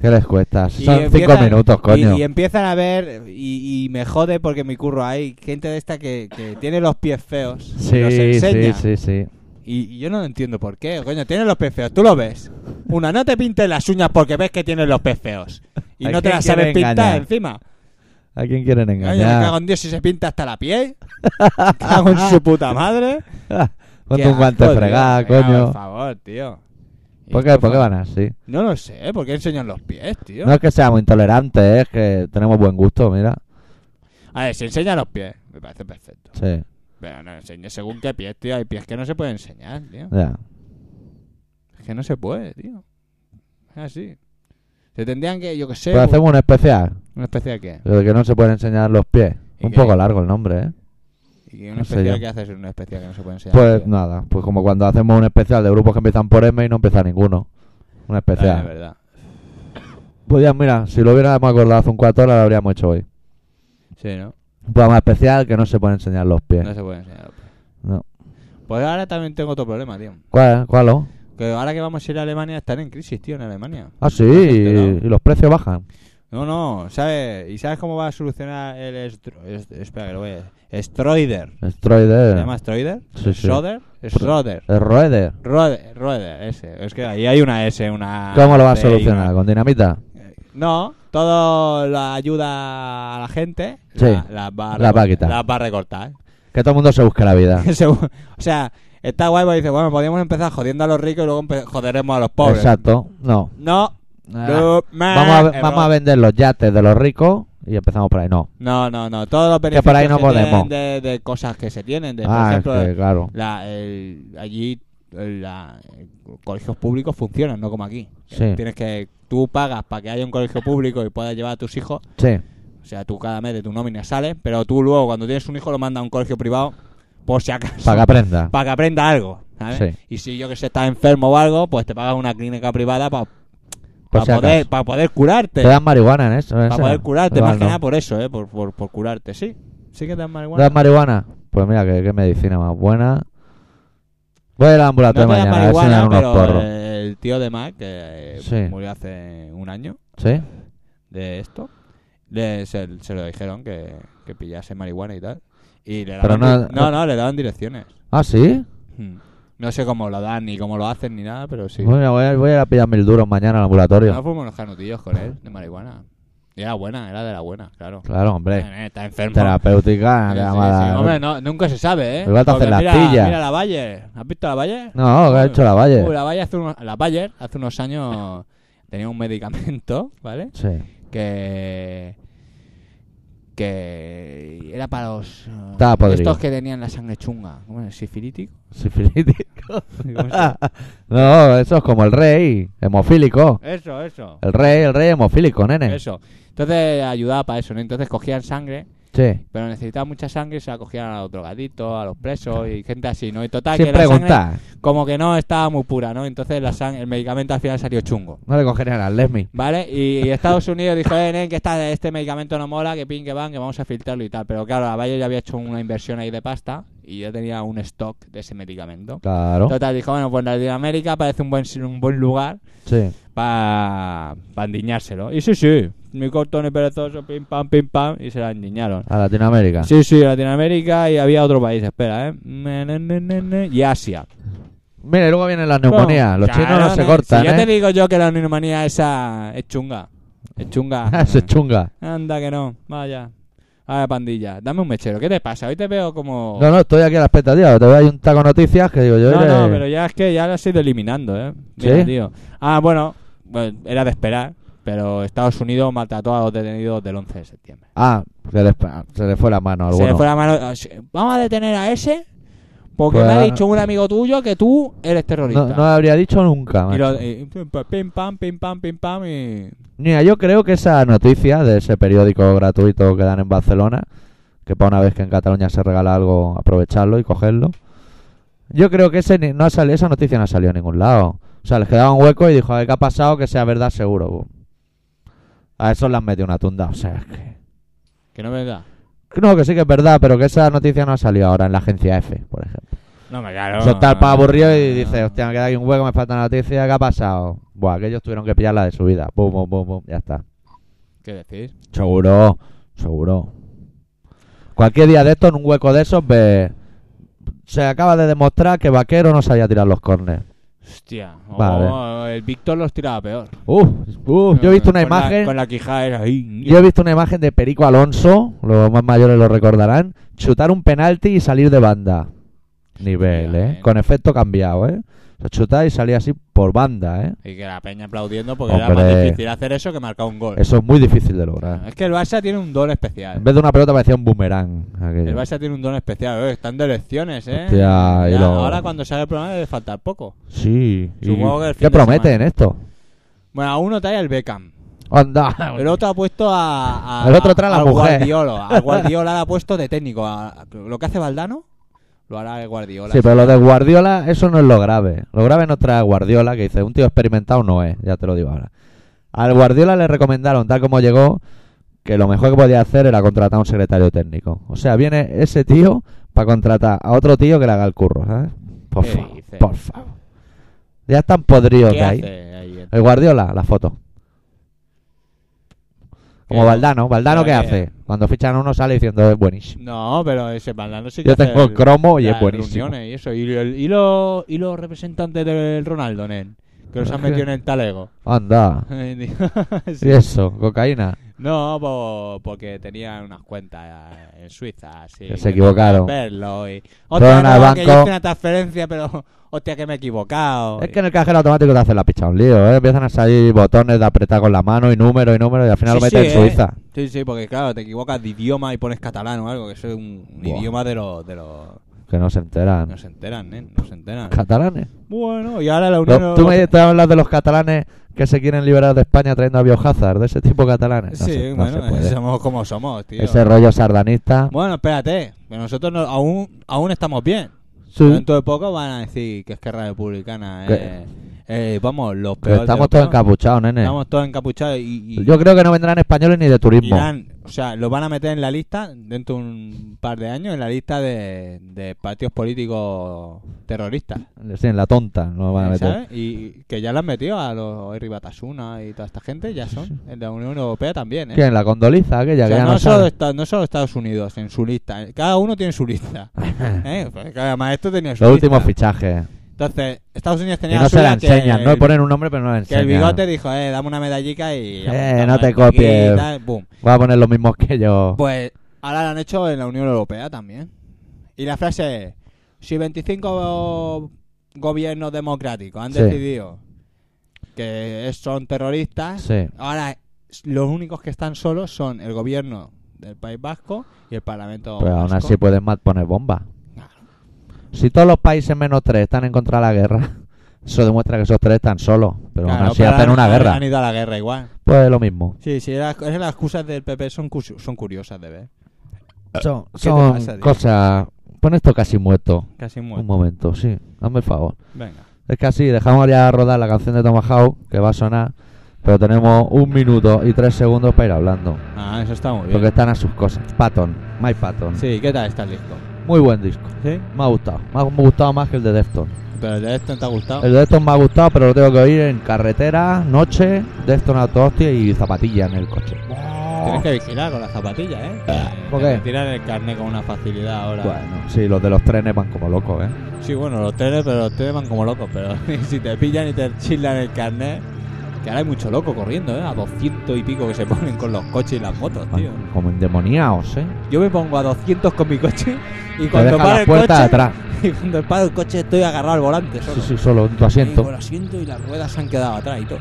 ¿Qué les cuesta? Son cinco minutos, coño. Y, empiezan a ver, y, y me jode porque mi curro hay gente de esta que, que tiene los pies feos. Sí, sí, sí. Y, y yo no entiendo por qué. Coño, tienes los pies feos, tú lo ves. Una, no te pintes las uñas porque ves que tienes los pies feos. Y ¿A no te quién las sabes pintar engañar? encima. ¿A quién quieren Coño, me cago engañar? en Dios si se pinta hasta la piel. cago en su puta madre. Ponte un guante asco, tío. fregado, Venga, coño. Por favor, tío. ¿Por qué, ¿Por qué van así? No lo sé, ¿por qué enseñan los pies, tío? No es que seamos intolerantes, es que tenemos buen gusto, mira. A ver, si enseña los pies, me parece perfecto. Sí, Pero no enseñe según qué pies, tío. Hay pies que no se pueden enseñar, tío. ya. Es que no se puede, tío. Es así. Se tendrían que, yo qué sé, Pues hacemos un especial, una especie de qué. de que no se pueden enseñar los pies. ¿Y Un qué? poco largo el nombre, ¿eh? ¿Y no especie yo. que haces en una especie que no se puede enseñar? Pues nada, pues como cuando hacemos un especial de grupos que empiezan por M y no empieza ninguno. Un Ah, especial. es verdad. Pues ya, mira, si lo hubiéramos acordado hace un cuatro horas, lo habríamos hecho hoy. Sí, ¿no? Un programa especial que no se puede enseñar los pies. No se puede enseñar los pies. No. Pues ahora también tengo otro problema, tío. ¿Cuál? ¿Cuál? oh? Que ahora que vamos a ir a Alemania están en crisis, tío, en Alemania. Ah, sí, ¿No te has y, los precios bajan. No, no, ¿sabes? ¿Y sabes cómo va a solucionar el estro- es- espera que lo voy a Stroider. ¿Se Stroider. llama Stroider? Sí, sí. ¿Schroeder? Schroeder. El Roeder. Roeder, Roeder, ese. Es que ahí hay una S, una... ¿Cómo lo va a solucionar? una- ¿Con dinamita? No, todo la ayuda a la gente Sí, la, la va, a la va a quitar. la va a recortar. Que todo el mundo se busque la vida. O sea, está guay porque dice, bueno, podríamos empezar jodiendo a los ricos y luego joderemos a los pobres. Exacto. No. No, Ah. Vamos a, vamos a vender los yates de los ricos y empezamos por ahí. No. No, no, no, todos los Que beneficios por ahí no que tienen podemos. De, de cosas que se tienen. De, ah, por es ejemplo, que, claro. la, el- allí la- colegios públicos funcionan, no como aquí. Sí. Tienes que tú pagas para que haya un colegio público y puedas llevar a tus hijos. Sí. O sea, tú cada mes de tu nómina sale, pero tú luego cuando tienes un hijo lo mandas a un colegio privado por si acaso. Para que aprenda. para que aprenda algo. ¿sabes? Sí. Y si yo que sé estás enfermo o algo, pues te pagas una clínica privada para si poder, para poder curarte. Te dan marihuana en eso. Para poder curarte, Igual más que nada por eso, ¿eh? Por, por, por curarte, sí. Sí que te dan ¿Te marihuana. dan marihuana? Pues mira, qué medicina más buena. Voy al ambulatorio mañana a ver si me dan unos pero porros. el tío de Mac, que eh, Sí. murió hace un año ¿Sí? de esto, le, se, se lo dijeron que, que pillase marihuana y tal. Y le Pero daban no- di- no, no, le daban direcciones. ¿Ah, sí? Hmm. No sé cómo lo dan ni cómo lo hacen ni nada, pero sí. Bueno, voy, a, voy a ir a pillar mil duros mañana al ambulatorio. No fuimos unos canutillos con él de marihuana. Y era buena, era de la buena, claro. Claro, hombre. Eh, Está enfermo. Terapéutica. Sí, sí, Hombre, no, nunca se sabe, ¿eh? Igual te hacen las mira, pillas. Mira la Bayer. ¿Has visto la Bayer? No, que ha hecho la Valle. Uy, la Bayer hace unos, la Bayer hace unos años tenía un medicamento, ¿vale? Sí. Que que era para los uh, podrido. estos que tenían la sangre chunga, ¿cómo es? Sifilítico. Sifilítico. No, eso es como el rey. Hemofílico. eso, eso. El rey, el rey hemofílico, nene. Eso. Entonces ayudaba para eso, ¿no? Entonces cogían sangre, Sí. pero necesitaban mucha sangre y se la cogían a los drogaditos, a los presos y gente así, ¿no? Y total Sin que la sangre preguntar. como que no estaba muy pura, ¿no? Entonces la sang- el medicamento al final salió chungo. No le cogerían al Lesmi. ¿Vale? Y, y Estados Unidos dijo, eh, nen, que esta, este medicamento no mola, que pin, que van, que vamos a filtrarlo y tal. Pero claro, la Bayer ya había hecho una inversión ahí de pasta y ya tenía un stock de ese medicamento. Claro. Total, dijo, bueno, pues Latinoamérica parece un buen, un buen lugar Sí. Para endiñárselo. Y sí, sí, ni corto ni perezoso, pim, pam, pim, pam, y se la endiñaron. A Latinoamérica. Sí, sí, Latinoamérica y había otro país, espera, ¿eh? Y Asia. Mira, y luego vienen las neumonías. Los Claro, chinos no se cortan, Si ya te ¿eh? digo yo que la neumonía esa es chunga. Es chunga. se chunga. Anda que no, vaya. A ver, pandilla, dame un mechero. ¿Qué te pasa? Hoy te veo como... No, no, estoy aquí a la expectativa. Te voy a juntar con noticias que digo yo. no, no, pero ya es que ya lo has ido eliminando, ¿eh? Mira, ¿Sí? tío. Ah, bueno, era de esperar, pero Estados Unidos maltrató a los detenidos del 11 de septiembre. Ah, se le, se le fue la mano a Se alguno. le fue la mano... ah, Vamos a detener a ese porque Pues, me ha dicho un amigo tuyo que tú eres terrorista. No, no lo habría dicho nunca, y lo, pim pam, pim pam, pim pam y... Mira, yo creo que esa noticia de ese periódico gratuito que dan en Barcelona, que para una vez que en Cataluña se regala algo, aprovecharlo y cogerlo. Yo creo que ese no ha salido, esa noticia no ha salido a ningún lado. O sea, les quedaba un hueco y dijo, a ver qué ha pasado, que sea verdad seguro. A eso le han metido una tunda. O sea, es que... Que no me da. No, que sí que es verdad, pero que esa noticia no ha salido ahora en la agencia F, por ejemplo. No me claro. Soltar para aburrido y dice, hostia, me queda aquí un hueco, me falta noticia, ¿qué ha pasado? Buah, aquellos tuvieron que pillar la de su vida. Pum, pum, pum, pum, ya está. ¿Qué decís? Seguro, seguro. Cualquier día de estos, en un hueco de esos, ve... se acaba de demostrar que Vaquero no sabía tirar los corners. Hostia. Vale. oh, el Víctor los tiraba peor. Uf, uf, yo he visto una Con la- imagen, con la quijada era ahí. yo he visto una imagen de Perico Alonso, los más mayores lo recordarán, chutar un penalti y salir de banda. Nivel, Hostia, ¿eh? eh. Con efecto cambiado, ¿eh? Chutar y salir así por banda, ¿eh? Y que la peña aplaudiendo porque era más difícil hacer eso que marcar un gol. Eso es muy difícil de lograr. Es que el Barça tiene un don especial. En vez de una pelota parecía un boomerang. aquello. El Barça tiene un don especial. eh, Están de elecciones, ¿eh? Hostia, y Ya, lo- Ahora cuando sale el programa debe faltar poco. Sí. y- Supongo que el fin ¿Qué prometen esto? Bueno, a uno trae el Beckham. Anda. El otro ha puesto a, a- El otro trae a la al mujer. Guardiola. Al Guardiola le ha puesto de técnico. A- lo que hace Valdano lo hará el Guardiola. Sí, pero lo de Guardiola, eso no es lo grave. Lo grave no trae a Guardiola, que dice, un tío experimentado no es, ya te lo digo ahora. Al Guardiola le recomendaron, tal como llegó, que lo mejor que podía hacer era contratar a un secretario técnico. O sea, viene ese tío para contratar a otro tío que le haga el curro, ¿sabes? Por ¿Qué favor, por favor. Ya están podridos ¿Qué de ahí. hace ahí? El Guardiola, la foto. Como ¿Qué? Valdano. ¿Valdano qué ¿Pero qué? hace? Cuando fichan a uno sale diciendo es buenísimo. No, pero ese Valdano sí que Yo hace tengo el cromo y es buenísimo. reuniones y eso. Y, el- y los, y los representantes del Ronaldo, nen, que los han metido en el talego. Anda. Sí. Y eso, cocaína. No, po- porque tenían unas cuentas eh, en Suiza, así. Que se equivocaron. Verlo y... Fueron Hostia, al no, que yo banco. hice una transferencia, pero... Hostia, que me he equivocado. Es que en el cajero automático te hacen la picha un lío, ¿eh? Empiezan a salir botones de apretar con la mano y números y números y al final Sí, lo metes sí, en ¿eh? Suiza. Sí, sí, porque claro, te equivocas de idioma y pones catalán o algo, que eso es un, un Buah. idioma de los... De los Que no se enteran. no se enteran, ¿eh? No se enteran. ¿Catalanes? Bueno, y ahora la Unión Tú me hablas de los catalanes que se quieren liberar de España trayendo a Biohazard, de ese tipo catalanes. No Sí, se- no bueno, somos como somos, tío. Ese rollo sardanista. Bueno, espérate, que nosotros no- aún, aún estamos bien. Sí. Dentro de poco van a decir que Esquerra Republicana eh, eh, vamos, los Que peores. estamos los todos encapuchados, nene. Estamos todos encapuchados y, y Yo creo que no vendrán españoles ni de turismo. irán, o sea, lo van a meter en la lista dentro de un par de años, en la lista de, de partidos políticos terroristas. Sí, en la tonta no van a meter. ¿sabes? Y que ya lo han metido a los Henry Batasuna y toda esta gente, ya son. En la Unión Europea también, ¿eh? ¿Quién? La condoliza, aquella O sea, que ya no, no solo está- no solo Estados Unidos en su lista, eh, cada uno tiene su lista. ¿eh? Claro, además, esto tenía su Los lista. últimos fichajes. Entonces, Estados Unidos Y tenía no se la enseñan, que, no le ponen un nombre pero no la que enseñan. el bigote dijo, eh, dame una medallica y... Eh, no te copies. y. Va a poner los mismos que yo. Pues ahora lo han hecho en la Unión Europea también. Y la frase es, si 25 gobiernos democráticos han Sí. decidido que son terroristas, Sí. ahora los únicos que están solos son el gobierno del País Vasco y el Parlamento Pero aún vasco. así pueden más poner bombas. Si todos los países menos tres están en contra de la guerra, eso demuestra que esos tres están solos. Pero Claro, aún así pero hacen han- una guerra. Han ido a la guerra igual. Pues es lo mismo. Sí, sí, las, las excusas del PP son, son curiosas de ver. Son, ¿Qué te son pasa, tío? cosas... Pon esto casi muerto. Casi Un muerto. momento, sí. Hazme el favor. Venga. Es que así, dejamos ya rodar la canción de Tomahawk, que va a sonar, pero tenemos un minuto y tres segundos para ir hablando. Ah, eso está muy bien. Porque están a sus cosas. Patton, Mike Patton. Sí, ¿qué tal está el disco? Muy buen disco. ¿Sí? Me ha gustado. Me ha, gustado más que el de Deftones. ¿Pero el de esto te ha gustado? El de Deftones me ha gustado, pero lo tengo que oír en carretera, noche, Deftones a hostia y zapatilla en el coche. Tienes que vigilar con las zapatillas, ¿eh? ¿Por qué? te tiran el carnet con una facilidad ahora. Bueno, sí, los de los trenes van como locos, ¿eh? Sí, bueno, los trenes, pero los trenes van como locos. Pero si te pillan y te chilan el carnet, que ahora hay mucho loco corriendo, ¿eh? A 200 y pico que se ponen con los coches y las motos, tío. Como endemoniados, ¿eh? Yo me pongo a 200 con mi coche y cuando las el puertas coche, atrás. y cuando para el coche estoy agarrado al volante solo. Sí, sí, solo en tu Y asiento. con el asiento y las ruedas se han quedado atrás y todo.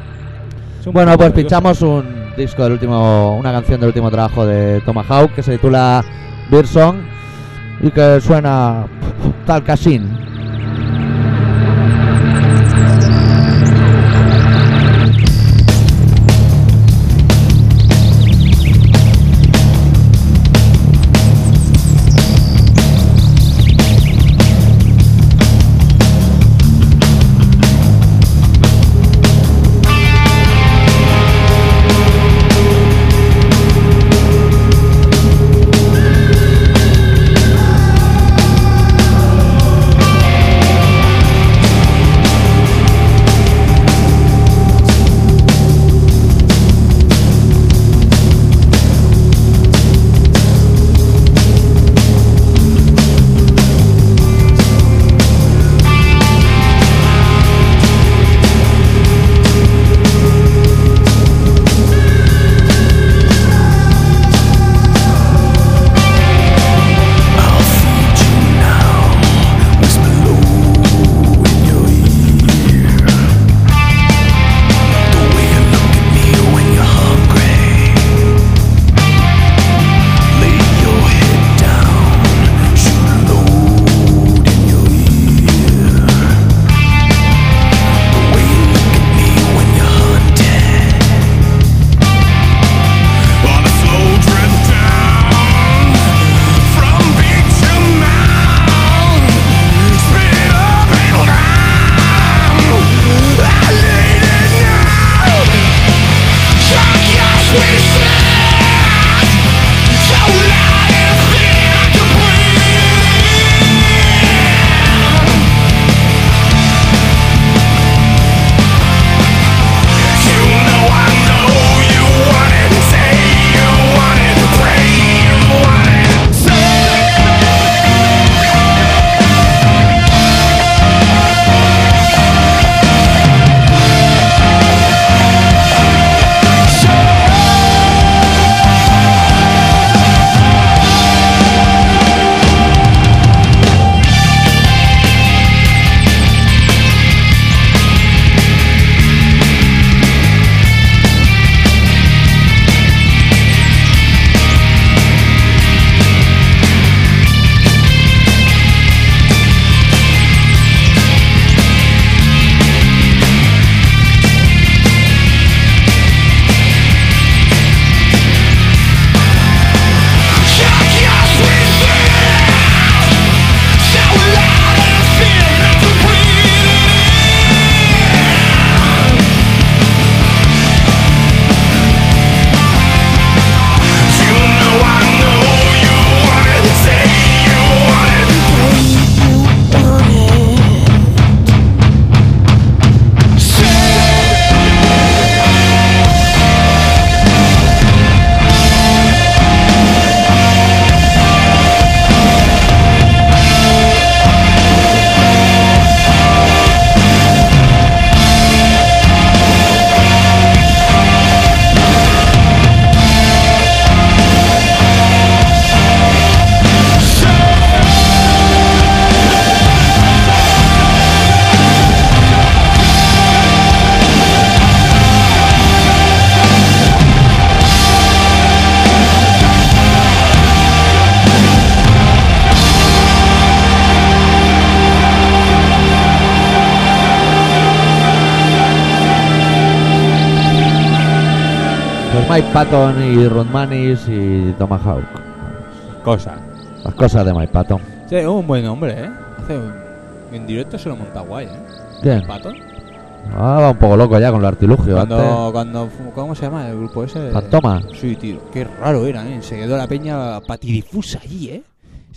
Bueno, pues pinchamos un disco del último, una canción del último trabajo de Tomahawk que se titula Beer Song y que suena tal casín. Patton y Rudmanis y Tomahawk. Cosa. Las cosas de Mike Patton. Sí, es un buen hombre, ¿eh? Hace un- en directo se lo monta guay, ¿eh? ¿Quién? Pato. Ah, va un poco loco ya con los artilugios. Cuando, cuando, fu- ¿cómo se llama el grupo ese? Fantoma. Sí, tío. Qué raro era, ¿eh? Se quedó la peña patidifusa allí, ¿eh?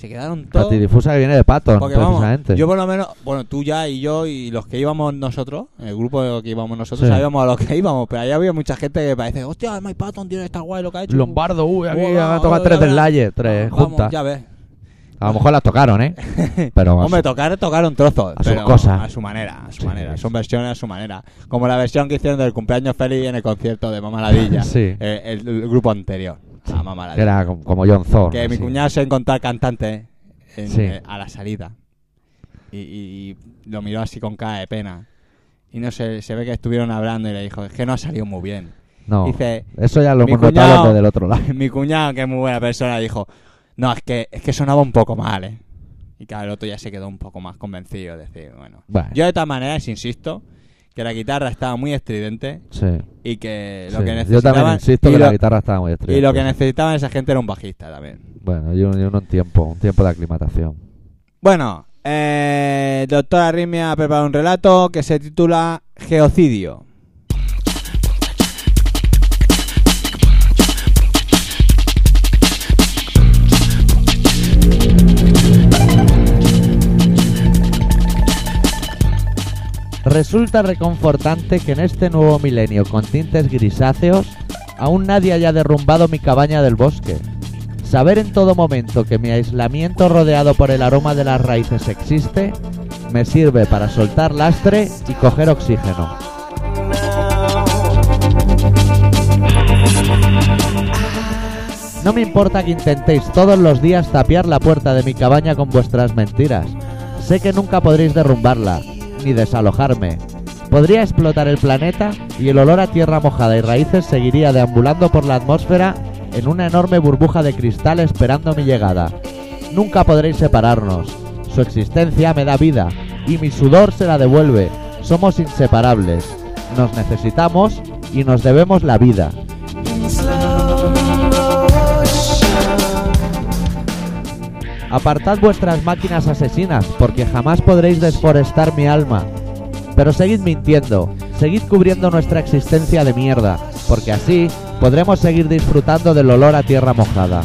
Se quedaron todos. Patidifusa que viene de Patton, Porque vamos, precisamente. yo por lo menos, bueno, tú ya y yo y los que íbamos nosotros, el grupo que íbamos nosotros, Sí. sabíamos a lo que íbamos, pero ahí había mucha gente que parece, hostia, Mike Patton, tío, está guay lo que ha hecho. Lombardo, uy, aquí a tocar hola, tres del. Laye, tres Vamos, juntas. ya ves. A lo mejor las tocaron, ¿eh? Pero Hombre, tocar, tocaron trozos. A sus cosas. A su manera, a su Sí, manera. Son versiones a su manera. Como la versión que hicieron del cumpleaños feliz en el concierto de Mamaladilla. Sí. Eh, el, el grupo anterior. A Mamaladilla. que era como John Thor. que mi cuñado se encontró al cantante en- Sí. eh, a la salida. Y, y- y lo miró así con cara de pena. Y no sé, se ve que estuvieron hablando y le dijo, es que no ha salido muy bien. No, Dice, eso ya lo hemos notado desde el otro lado. mi cuñado, que es muy buena persona, dijo, no, es que, es que sonaba un poco mal, ¿eh? Y claro, el otro ya se quedó un poco más convencido, de decir, bueno. Bueno. Yo de todas maneras insisto que la guitarra estaba muy estridente Sí. y que lo sí. que Yo necesitaban... también insisto y que lo, la guitarra estaba muy y estridente. lo que necesitaban esa gente era un bajista también. Bueno, y uno, y en tiempo, un tiempo de aclimatación. Bueno, eh, doctor Arrimia ha preparado un relato que se titula Geocidio. Resulta reconfortante que en este nuevo milenio con tintes grisáceos aún nadie haya derrumbado mi cabaña del bosque. Saber en todo momento que mi aislamiento rodeado por el aroma de las raíces existe me sirve para soltar lastre y coger oxígeno. No me importa que intentéis todos los días tapiar la puerta de mi cabaña con vuestras mentiras. Sé que nunca podréis derrumbarla, ni desalojarme. Podría explotar el planeta y el olor a tierra mojada y raíces seguiría deambulando por la atmósfera en una enorme burbuja de cristal esperando mi llegada. Nunca podréis separarnos. Su existencia me da vida y mi sudor se la devuelve. Somos inseparables. Nos necesitamos y nos debemos la vida. Apartad vuestras máquinas asesinas, porque jamás podréis desforestar mi alma. Pero seguid mintiendo, seguid cubriendo nuestra existencia de mierda, porque así podremos seguir disfrutando del olor a tierra mojada.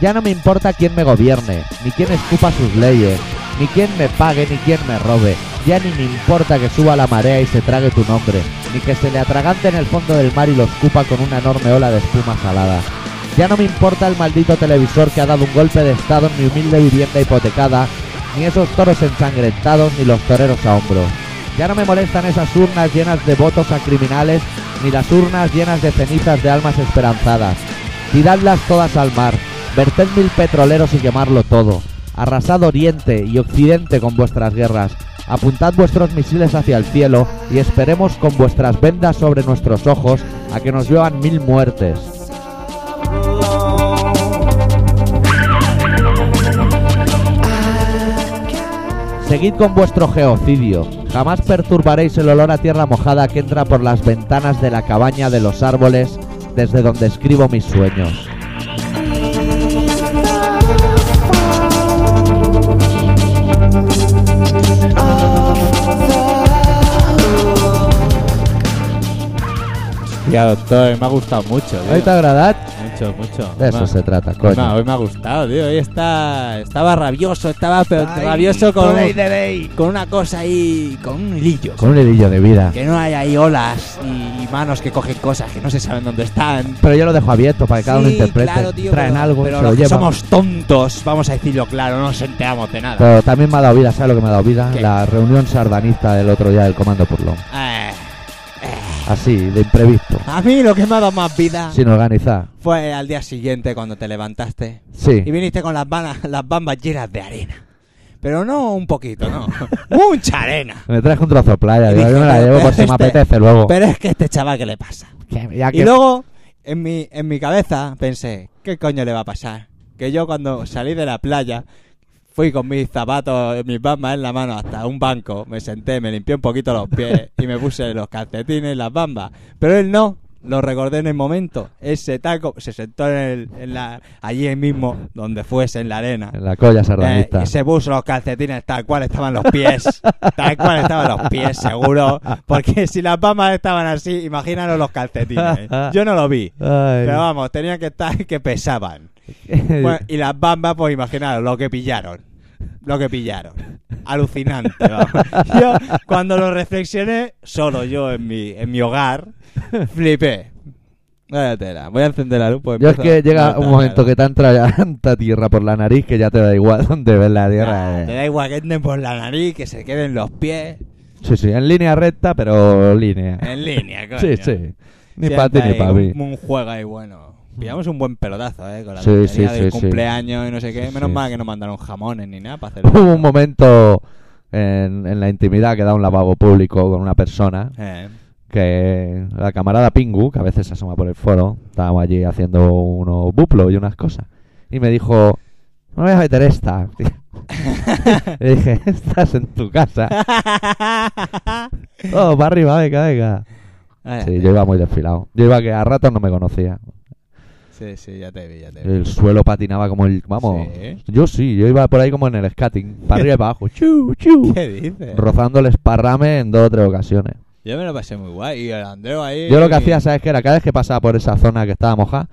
Ya no me importa quién me gobierne, ni quién escupa sus leyes, ni quién me pague, ni quién me robe. Ya ni me importa que suba la marea y se trague tu nombre, ni que se le atragante en el fondo del mar y lo escupa con una enorme ola de espuma salada. Ya no me importa el maldito televisor que ha dado un golpe de estado en mi humilde vivienda hipotecada, ni esos toros ensangrentados, ni los toreros a hombros. Ya no me molestan esas urnas llenas de votos a criminales, ni las urnas llenas de cenizas de almas esperanzadas. Tiradlas todas al mar, verted mil petroleros y quemarlo todo. Arrasad Oriente y Occidente con vuestras guerras. Apuntad vuestros misiles hacia el cielo y esperemos con vuestras vendas sobre nuestros ojos a que nos lluevan mil muertes. Seguid con vuestro geocidio. Jamás perturbaréis el olor a tierra mojada que entra por las ventanas de la cabaña de los árboles desde donde escribo mis sueños. Ya, doctor, me ha gustado mucho, tío. ¿Hoy te agrada? Mucho, mucho. De eso se trata, No, coño. hoy me ha gustado, tío. Hoy está, estaba rabioso, estaba pero rabioso con, con una cosa ahí, con un hilillo. Con un hilillo de vida. Que no hay ahí olas y, y manos que cogen cosas que no se saben dónde están. Pero yo lo dejo abierto para que cada uno interprete. claro, tío, Traen pero- algo, pero se lo que llevan. somos tontos, vamos a decirlo claro, no nos enteramos de nada. Pero también me ha dado vida, ¿sabes lo que me ha dado vida? ¿Qué? La reunión sardanista del otro día del Comando Purlón. Eh, Así, de imprevisto. a mí lo que me ha dado más vida Sin organizar. fue al día siguiente cuando te levantaste Sí. y viniste con las, vanas- las bambas llenas de arena. Pero no un poquito, no. Mucha arena. Me traje un trozo de playa. Y digo, dije, yo me la pero- llevo por pero si me este- apetece luego. Pero es que este chaval, ¿qué le pasa? Que- ya Y que- luego, en mi, en mi cabeza, pensé, ¿qué coño le va a pasar? Que yo cuando salí de la playa, Fui con mis zapatos, mis bambas en la mano hasta un banco, me senté, me limpié un poquito los pies y me puse los calcetines, las bambas. Pero él no, lo recordé en el momento. Ese taco se sentó en, el- en la, allí mismo, donde fuese, en la arena. En la colla Eh, sardanista. y se puso los calcetines tal cual estaban los pies. tal cual estaban los pies, seguro. Porque si las bambas estaban así, imagínanos los calcetines. Yo no lo vi. Ay. Pero vamos, tenían que estar que pesaban. Bueno, y las bambas, pues imaginaros lo que pillaron. Lo que pillaron. Alucinante, vamos. Yo, cuando lo reflexioné, solo yo en mi, en mi hogar, flipé. Vaya tela. Voy a encender la luz. pues Yo es que llega un momento que te entra tanta tierra por la nariz que ya te da igual dónde ves la tierra. Eh. te da igual que entren por la nariz, que se queden los pies Sí, sí, en línea recta, pero línea. en línea, coño. Sí, sí. Ni para ti ni para mí. un, un juego ahí bueno. Pillamos un buen pelotazo, eh, con la Sí, sí, del sí, cumpleaños y no sé qué. Menos mal que no mandaron jamones ni nada para hacer. Hubo un momento en, en la intimidad que da un lavabo público con una persona Eh, que la camarada Pingu, que a veces se asoma por el foro, estábamos allí haciendo unos buplos y unas cosas. Y me dijo, no me voy a meter esta. Le dije, estás en tu casa. Oh, para arriba, venga, venga. Ah, Sí, yo iba muy desfilado. Yo iba que a ratos no me conocía. Sí, sí, ya te vi, ya te vi. El suelo patinaba como el... Vamos, Sí. yo sí, yo iba por ahí como en el skating, para arriba y para abajo. Chu, chu. ¿Qué dices? rozando el esparrame en dos o tres ocasiones. Yo me lo pasé muy guay. Y el ahí. Yo lo que hacía, ¿sabes qué era? Cada vez que pasaba por esa zona que estaba mojada,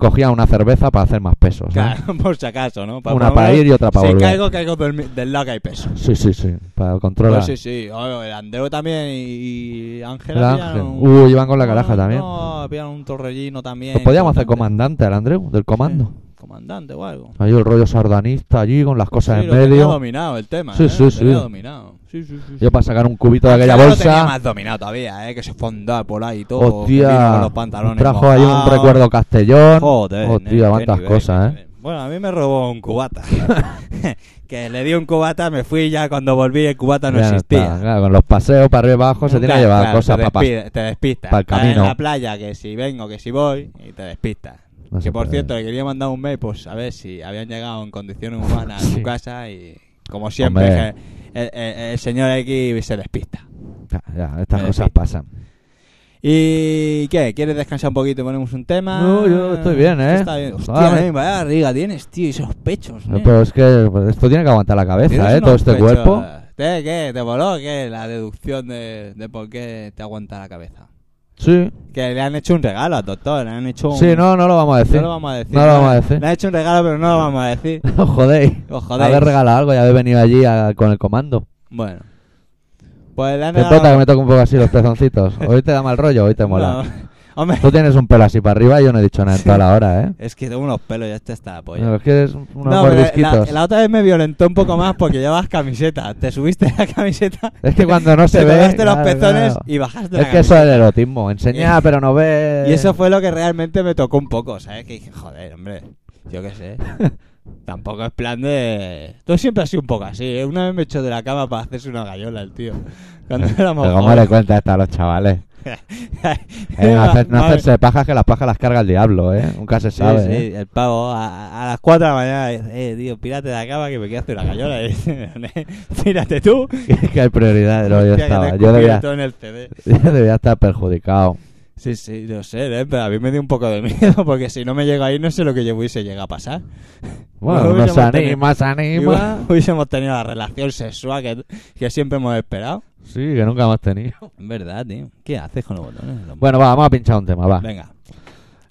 cogía una cerveza para hacer más peso. ¿sabes? Claro, por si acaso, ¿no? Una para lo menos, ir y otra para si volver. caigo, caigo del, del lado que hay peso. Sí, sí, sí, para controlar. Pues sí, sí. Oh, el Andreu también y y Ángel. Un- Uy, iban con la caraja no, también. No, pillaron un torrellino también. Pues podíamos hacer comandante al Andreu, del comando. Sí, comandante o algo. Ahí el rollo sardanista allí con las cosas Sí, en lo tenía medio. dominado el tema. Sí, ¿eh? sí, Lo sí. tenía dominado. Sí, sí, sí. Yo para sacar un cubito de aquella Ángel lo tenía bolsa. más dominado todavía, ¿eh? Que se fondaba por ahí y todo. Hostia, con los pantalones trajo ahí un recuerdo Castellón. Joder, Hostia, cuántas cosas, ¿eh? nivel. Bueno, a mí me robó un cubata. que le di un cubata, me fui ya cuando volví el cubata no Ya existía. está, claro, con los paseos para arriba y abajo se tiene que llevar claro, cosas para te despistas. pa'l Estás camino. en la playa, que si vengo, que si voy, y te despistas. No que por puede. cierto, le quería mandar un mail, pues a ver si habían llegado en condiciones humanas a su casa y, como siempre, Hombre. El, el- el señor X se despista. Ya, ya, estas Me cosas despista. pasan. ¿Y qué? ¿Quieres descansar un poquito y ponemos un tema? No, yo estoy bien, ¿eh? Está bien. Hostia, Ah, nen, vaya barriga tienes, tío, y esos pechos. nen. Pero es que pues, esto tiene que aguantar la cabeza, ¿eh? Todo este pechos. cuerpo. ¿Te, ¿Qué? ¿Te voló? ¿Qué? La deducción de, de por qué te aguanta la cabeza. Sí. Que le han hecho un regalo al doctor, le han hecho un... Sí, no, no lo vamos a decir. No lo vamos a decir. No lo vamos a decir. Le han hecho un regalo, pero no lo vamos a decir. Os jodéis. Os jodéis. Haber regalado algo y haber venido allí a- con el comando. Bueno. Pues le han ¿Te regalado... importa que me toque un poco así los pezoncitos? Hoy te da mal rollo, hoy te mola. No. Hombre, Tú tienes un pelo así para arriba y yo no he dicho nada en toda la hora, ¿eh? es que tengo unos pelos y este está polla. Pero es que eres unos No, la, la otra vez me violentó un poco más porque llevabas camiseta. Te subiste la camiseta, Es que cuando no se te ve... los claro, pezones claro. y bajaste la Es que eso es el erotismo. Enseñar, pero no ver... Y eso fue lo que realmente me tocó un poco, ¿sabes? Que dije, joder, hombre, yo qué sé. Tampoco es plan de... Tú siempre has sido un poco así, ¿eh? Una vez me echó de la cama para hacerse una gallola el tío. Cuando éramos ¿Cómo le jóvenes. cuenta esto a los chavales? Eh, no, hacer- no Madre- hacerse pajas que las pajas las carga el diablo, ¿eh? Nunca se sabe, sí, ¿eh? el pavo a, a las 4 de la mañana dice, eh, tío, pírate de la cama que me quiero hacer una. Y dice, pírate tú. que hay prioridades. No, yo estaba... Yo debía, yo debía estar perjudicado. Sí, sí, lo sé, ¿eh? pero a mí me dio un poco de miedo porque si no me llega ahí no sé lo que yo hubiese llegado a pasar. Bueno, No se anima, se anima. Hubiésemos tenido la relación sexual que, que siempre hemos esperado. Sí, que nunca hemos tenido. En verdad, tío. ¿Qué haces con los botones? Los- Bueno, va, vamos a pinchar un tema, va. Venga.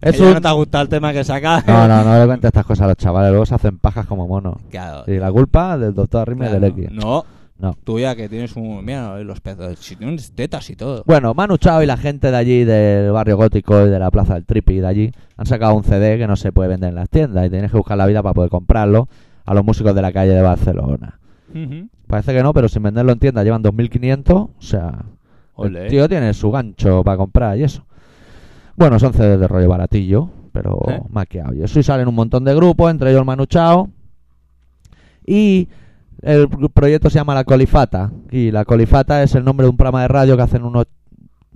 Es un- no te ha gustado el tema que sacas? No, no, no le cuentes estas cosas a los chavales, luego se hacen pajas como monos. Claro. Y la culpa del doctor Arrime claro. del X. No. No. Tú ya que tienes un... Mira los pezos. Si tienes tetas y todo. Bueno, Manu Chao y la gente de allí, del barrio gótico y de la plaza del Tripi de allí, han sacado un CD que no se puede vender en las tiendas y tienes que buscar la vida para poder comprarlo a los músicos de la calle de Barcelona. Ujú. Parece que no, pero sin venderlo en tienda llevan 2.500, o sea, el tío tiene su gancho para comprar y eso. Bueno, son CDs de rollo baratillo, pero ¿Eh? Y eso y salen un montón de grupos, entre ellos el Manu Chao. Y el proyecto se llama La Colifata. Y La Colifata es el nombre de un programa de radio que hacen unos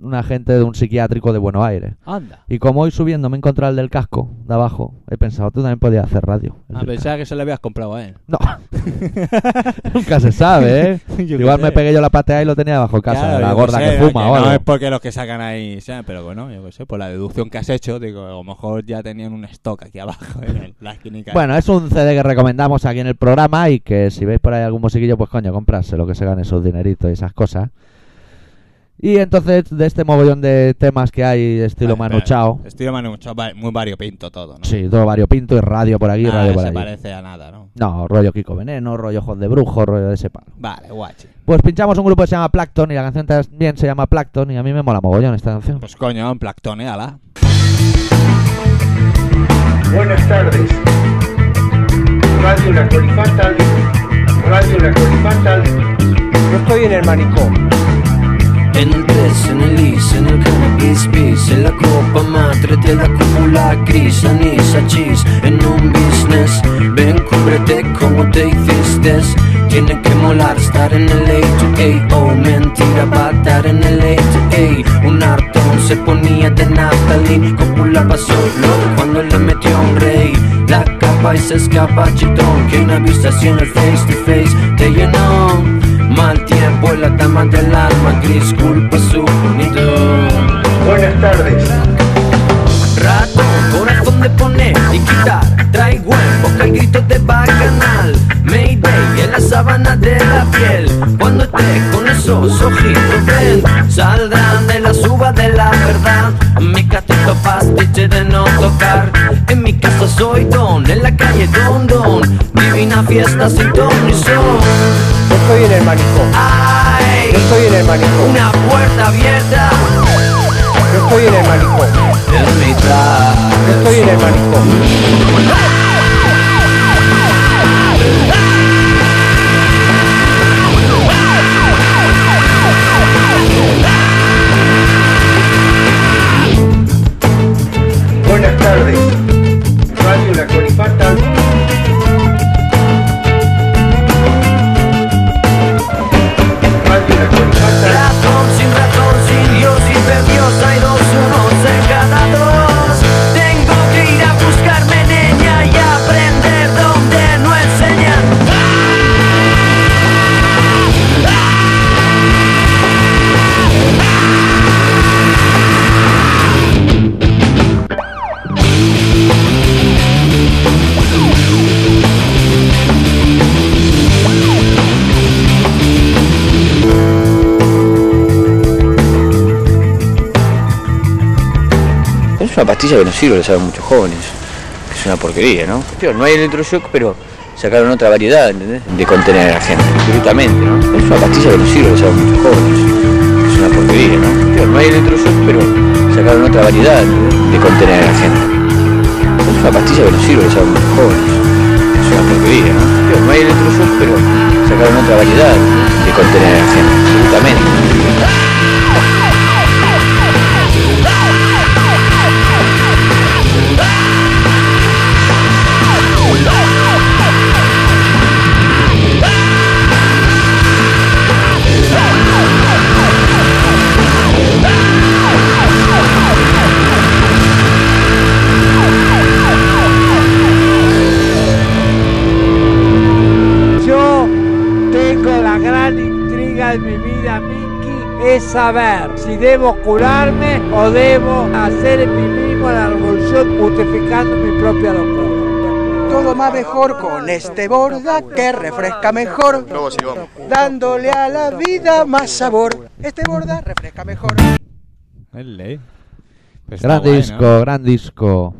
un agente de un psiquiátrico de Buenos Aires. Anda. Y como hoy subiendo me he encontrado el del casco de abajo, he pensado, tú también podías hacer radio. El A del pensar que se le habías comprado a él. No. Nunca se sabe, ¿eh? Yo Igual sé. me pegué yo la patea y lo tenía bajo casa, Claro, la gorda que sé, fuma o No es porque los que sacan ahí sean, pero bueno, yo qué sé, por la deducción que has hecho, digo, a lo mejor ya tenían un stock aquí abajo en el- la esquinica. Bueno, es un CD que recomendamos aquí en el programa y que si veis por ahí algún musiquillo, pues coño, comprárselo, que se gane esos dineritos y esas cosas. Y entonces, de este mogollón de temas que hay, estilo Vale, Manu Chao, Estilo Manu Chao, muy variopinto todo, ¿no? sí, todo variopinto y radio por aquí, Nada radio por se allí. parece a nada, ¿no? No, rollo Kiko Veneno, rollo Ojos de Brujo, rollo de ese palo. Vale, guachi. Pues pinchamos un grupo que se llama Plankton y la canción también se llama Plankton y a mí me mola mogollón esta canción. Pues coño, en Plactone, ala. Buenas tardes. Radio La Colifatal. Radio La Colifatal. Yo estoy en el manicomio. En el press, en el is, en el cannabis bis. En la copa madre de la cúpula gris Anís, achís, en un business Ven, cúbrete como te hiciste. Tiene que molar estar en el A2A Oh, mentira, va a estar en el A2A Un hartón se ponía de naftalín Cúpula pasó loco cuando le metió un rey. La capa y se escapa chitón Que una vista así en el face to face te llenó Mal tiempo en la dama del alma gris culpa su bonito. Buenas tardes. Rato, corazón de poner y quitar. Traigo en boca el grito de bacanal Mayday en la sábana de la piel Cuando esté con esos ojitos ven Saldrán de la suba de la verdad Mi catito pastiche de no tocar En mi casa soy don, en la calle don don Divina fiesta sin ton ni son Yo estoy en el manicomio. ¡Ay! Yo estoy en el manicomio. Una puerta abierta Yo estoy en el manicomio. en mitad. Yo estoy en el manicomio. Tardes. Radio La Colifatal. Radio La Colifatal. Una pastilla que no sirve, lo saben muchos jóvenes. Que es una porquería, ¿no? No hay electroshock, pero sacaron otra variedad, ¿entendés? De contener a la gente, directamente, ¿no? Es una pastilla que no sirve, lo saben muchos jóvenes. Que es una porquería, ¿no? No hay electroshock, pero sacaron otra variedad. De contener a la gente. Es una pastilla que no sirve, lo saben muchos jóvenes. Que es una porquería, ¿no? No hay electroshock, pero sacaron otra variedad de contener a la gente, directamente. Debo curarme o debo hacer en mí mismo la revolución justificando mi propia locura. Todo más mejor con este borda que refresca mejor. Dándole a la vida más sabor. Este borda refresca mejor. Es ley. Pues Gran guay, ¿no? disco, gran disco.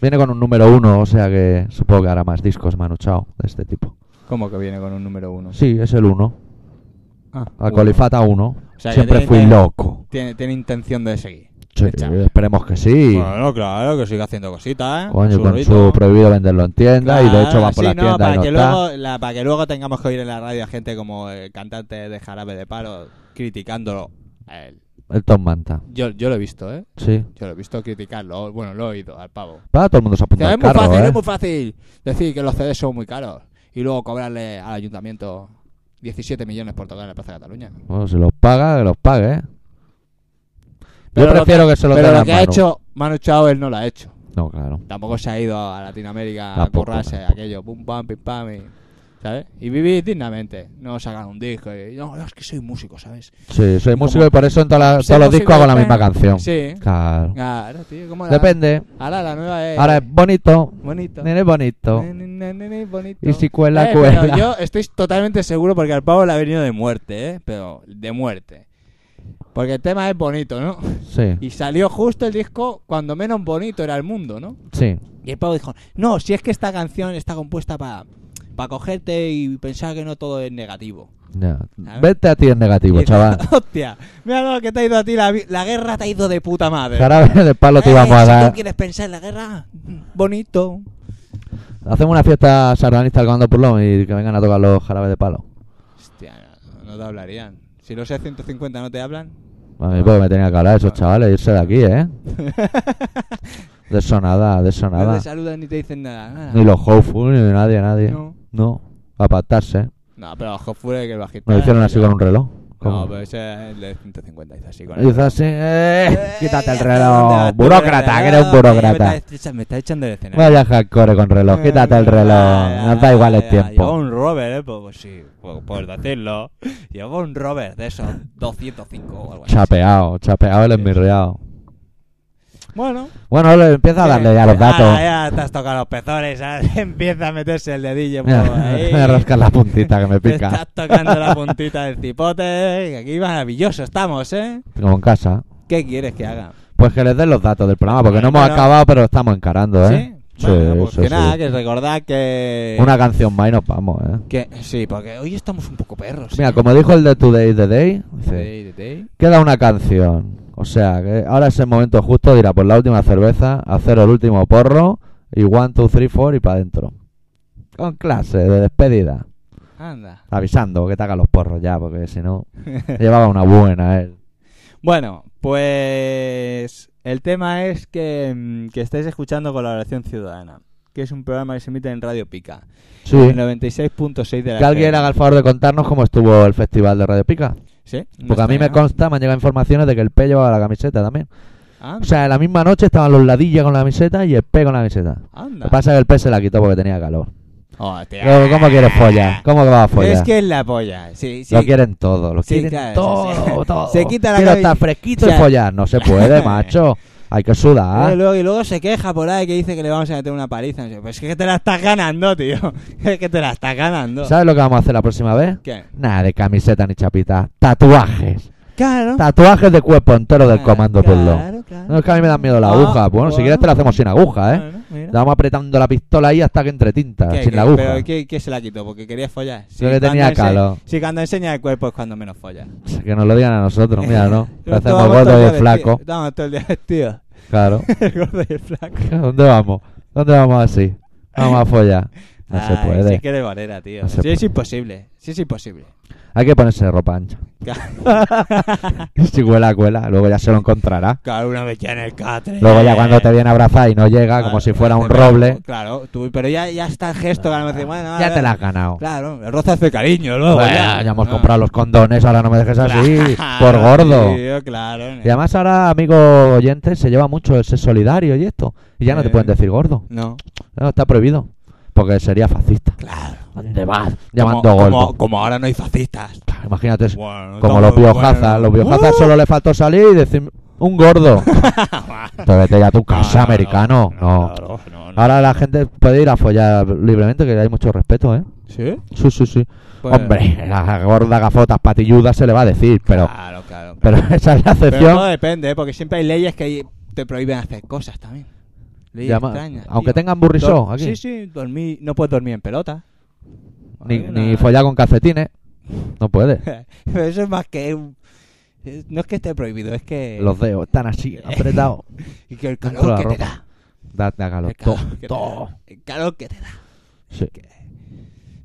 Viene con un número uno, o sea que supongo que hará más discos Manu Chao de este tipo. ¿Cómo que viene con un número uno? Sí, es el uno. Ah, A uno. Colifata 1. O sea, Siempre tiene fui loco. Tiene, tiene intención de seguir. Sí, esperemos que sí. Bueno, claro, que siga haciendo cositas, ¿eh? Coño, con su prohibido venderlo en tienda y de hecho Claro, va por sí, la no, tienda para y no que está. luego, la- para que luego tengamos que oír en la radio a gente como el cantante de Jarabe de Palo criticándolo a él. El Tom Manta. Yo, yo lo he visto, ¿eh? Sí. Yo lo he visto criticarlo. Bueno, lo he oído al pavo. Para todo el mundo se apunta Dice, al es muy carro, fácil, ¿eh? es muy fácil decir que los CDs son muy caros y luego cobrarle al ayuntamiento 17 millones por tocar en la Plaza de Cataluña. Bueno, si los paga, que los pague, ¿eh? Yo prefiero que, se lo Pero lo a que ha Manu. hecho Manu Chao, él no lo ha hecho. No, claro. Tampoco se ha ido a Latinoamérica a Tampoco, currarse tampoco. aquello, pum pam, pim pam, y, ¿sabes? Y vivir dignamente, no sacar un disco y, no, es que soy músico, ¿sabes? Sí, soy músico y por eso en todos los discos hago la misma canción. Sí. Claro. Claro, tío, ¿cómo la- Depende. Ahora la nueva es... Ahora es bonito. bonito. Nene bonito. Nene, nene, nene, bonito. Y si cuela, Eh, cuela. pero yo estoy totalmente seguro porque al pavo le ha venido de muerte, ¿eh? Pero de muerte. Porque el tema es bonito, ¿no? Sí, Y salió justo el disco cuando menos bonito era el mundo, ¿no? sí. Y el pavo dijo, no, si es que esta canción está compuesta para cogerte y pensar que no todo es negativo. Ya. ver. Vete a ti en negativo, chaval. Hostia, mira lo que te ha ido a ti, la, guerra te ha ido de puta madre. Jarabe de palo te Eh, íbamos a si dar. tú quieres pensar en la guerra, bonito. Hacemos una fiesta sardanista al comando Purlón y que vengan a tocar los jarabes de palo. Hostia, no, no te hablarían. Si los E150 no te hablan, A mí porque me tenía que hablar esos chavales, irse de aquí, ¿eh? De eso nada, de eso no nada. te saludan ni te dicen nada. nada. Ni los Hopeful, ni nadie, nadie. No. No, apartarse. No, pero ojo fue que el bajista. Me hicieron así con un reloj. No, ¿Cómo? pero ese es el de 150 hizo así con Y dice así, eh, quítate el reloj. ¿dónde vas tú, Burócrata, que eres un burócrata. Me está, me está echando del escenario. Vaya hardcore con reloj, quítate el reloj. Nos da igual el Lleva tiempo. un Robert, ¿eh? Pues, pues sí, pues, puedes decirlo. Lleva un Robert de esos 205 o algo así. Chapeado, chapeado el enmirriado. Bueno. Bueno, le empieza a darle ya los datos. Ah, ya te has tocado los pezones. Empieza a meterse el dedillo Mira, me rascas la puntita que me Te pica. estás tocando la puntita del cipote. Aquí maravilloso estamos, ¿eh? Como en casa. ¿Qué quieres que haga? Pues que les den los datos del programa, porque no hemos Bueno. acabado, pero estamos encarando, ¿eh? ¿Sí? Bueno, pues sí, que sí. nada, que recordad que... Una canción más y nos vamos, ¿eh? que Sí, porque hoy estamos un poco perros. Mira, ¿eh? como dijo el de Today the Day, dice, Day, day, day. queda una canción. O sea, que ahora es el momento justo de ir a por la última cerveza, hacer el último porro, y one, two, three, four y para adentro. Con clase, de despedida. Anda. Avisando que te haga los porros ya, porque si no, llevaba una buena él. Bueno, pues el tema es que, mm, que estáis escuchando Colaboración Ciudadana, que es un programa que se emite en Radio Pica, Sí. en 96.6 de la Que alguien haga el favor de contarnos cómo estuvo el festival de Radio Pica. ¿Sí? No Porque a mí me consta, me han llegado informaciones de que el P llevaba la camiseta también. Anda. O sea, en la misma noche estaban los ladillas con la camiseta y el P con la camiseta. Lo Anda. que pasa es que el P se la quitó porque tenía calor. Hostia. ¿Cómo, cómo quieres follar? ¿Cómo que va a follar? Es que es la polla. Sí, sí. Lo quieren todo, lo Sí, quieren claro, todo, sí, sí. todo. Se quita la Quiero estar fresquito o sea- y follar. No se puede, macho. Hay que Y sudar. luego, y luego se queja por ahí que dice que le vamos a meter una paliza. Pues es que te la estás ganando, tío. Es que te la estás ganando. ¿Sabes lo que vamos a hacer la próxima vez? ¿Qué? Nada de camiseta ni chapita. Tatuajes. Claro. Tatuajes de cuerpo entero del Ah, comando claro, claro. No es que a mí me dan miedo la Ah, aguja. Bueno, si quieres te la hacemos sin aguja, ¿eh? Bueno, vamos apretando la pistola ahí hasta que entre tinta, ¿Qué, sin qué? la aguja. ¿Pero qué, qué se la quitó? Porque quería follar. Si Yo que tenía calor. Si cuando enseña el cuerpo es cuando menos folla. Que nos lo digan a nosotros, mira, ¿no? Hacemos gordo y el flaco. Estamos todo el día vestidos. Claro. El gordo y el flaco. ¿Dónde vamos? ¿Dónde vamos así? Vamos a follar. No se puede. Sí que de barrera, tío. No sí, es imposible. Sí, es imposible. Hay que ponerse ropa ancha. si cuela, cuela. Luego ya se lo encontrará. Claro, una vez ya en el catre. Luego ya cuando te viene a abrazar y no llega, Claro, como si fuera un pero- roble, Claro, tú, pero ya, ya está el gesto que a lo mejor, bueno, ya te la has ganado. Claro, el roce hace cariño, luego. Bueno, ya, ya hemos Ah. comprado los condones, ahora no me dejes así, Claro, por gordo. tío, claro. Y además ahora, amigo oyente, se lleva mucho el ser solidario y esto. Y ya no te Eh. pueden decir gordo. No. No, está prohibido. Porque sería fascista. Claro. ¿Dónde vas? Llamando como, como, como ahora no hay fascistas. Claro, Imagínate, Bueno, como los biojazas. bueno. Los biojazas ¡Uh! solo le faltó salir y decir un gordo. Te vete ya a tu casa, No, no, americano. No. no, no. Ahora la gente puede ir a follar libremente, que hay mucho respeto, ¿eh? ¿Sí? Sí, sí, sí. Pues- Hombre, la gorda gafotas patilludas se le va a decir, pero, Claro, claro. pero esa es la Pero excepción. todo depende, ¿eh? porque siempre hay leyes que te prohíben hacer cosas también. Llama- aunque tío. tengan burrisó Dor- aquí. Sí, sí, no puedes dormir en pelota. Ni, Hay ni follar con calcetines. No puede. Pero eso es más que un- es- No es que esté prohibido, es que... Los dedos están así, apretados. Y que el Dentro de calor que te ropa. da. Calor. El calor, que te da. El calor que te da. Sí.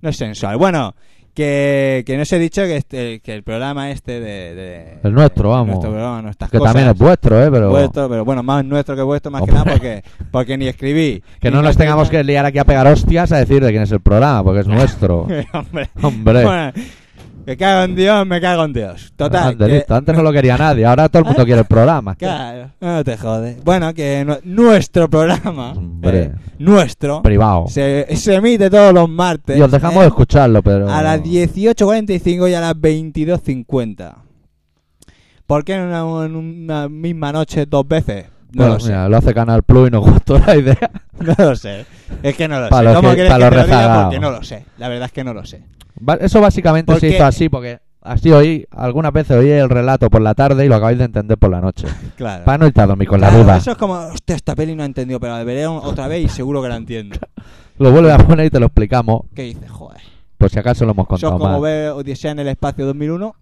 No es sensual. Bueno, que, que no os he dicho que, este, que el programa este de... de- El nuestro, vamos. Nuestro programa, Que cosas, también es vuestro, ¿eh? Pero vuestro, pero bueno, más nuestro que vuestro, más Hombre. que nada porque, porque ni escribí. que ni no nos nos tengamos que liar aquí a pegar hostias a decir de quién es el programa, porque es nuestro. Hombre. Hombre. Bueno, Me cago en Dios, me cago en Dios. Total. Ande, que- listo. Antes no lo quería nadie, ahora todo el mundo quiere el programa. Claro, no te jodes. Bueno, que nu- nuestro programa, Hombre. eh, nuestro, Privado. se, se emite todos los martes. Y os dejamos eh, de escucharlo, pero... A las 18.45 y a las 22.50. ¿Por qué en una, en una misma noche dos veces? No Bueno, lo sé. mira, lo hace Canal Plus y nos gustó la idea. No lo sé. Es que no lo sé. los ¿Cómo que- quieres pa' que los te lo diga? rezagados. Porque no lo sé. La verdad es que no lo sé. Eso básicamente se Porque- hizo así porque así oí, algunas veces oí el relato por la tarde y lo acabáis de entender por la noche. Claro. Para no irte a dormir con la duda. Eso es como, hostia, esta peli no he entendido, pero la veré otra vez y seguro que la entiendo. Lo vuelves a poner y te lo explicamos, ¿Qué dices? Joder. por si acaso lo hemos Eso es contado como mal. ver Odisea en el espacio 2001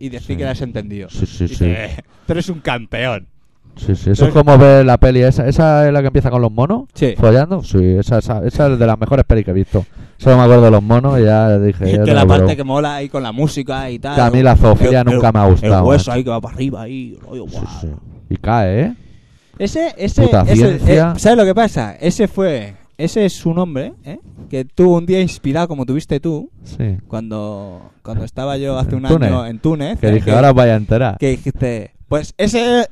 y decir Sí. que la has entendido. Sí, sí, Y sí. dices, Tú eres un campeón. Sí, sí, eso es como ver la peli esa. ¿Esa es la que empieza con los monos? Sí. ¿Follando? Sí, esa, esa, esa es de las mejores pelis que he visto. Solo me acuerdo de los monos y ya dije... Es ya que la parte que mola ahí con la música y tal. Que a mí la zoofilia nunca el- me ha gustado, El hueso macho. ahí que va para arriba ahí. rollo, Sí, guau. sí. Y cae, ¿eh? Ese, ese, Puta ese- eh, ¿sabes lo que pasa? Ese fue, ese es su nombre, ¿eh? Que tuvo un día inspirado como tuviste tú Sí. cuando, cuando estaba yo hace En un Túnez. año en Túnez. Que ¿eh? dije, ahora os vaya a enterar. que dijiste, pues ese,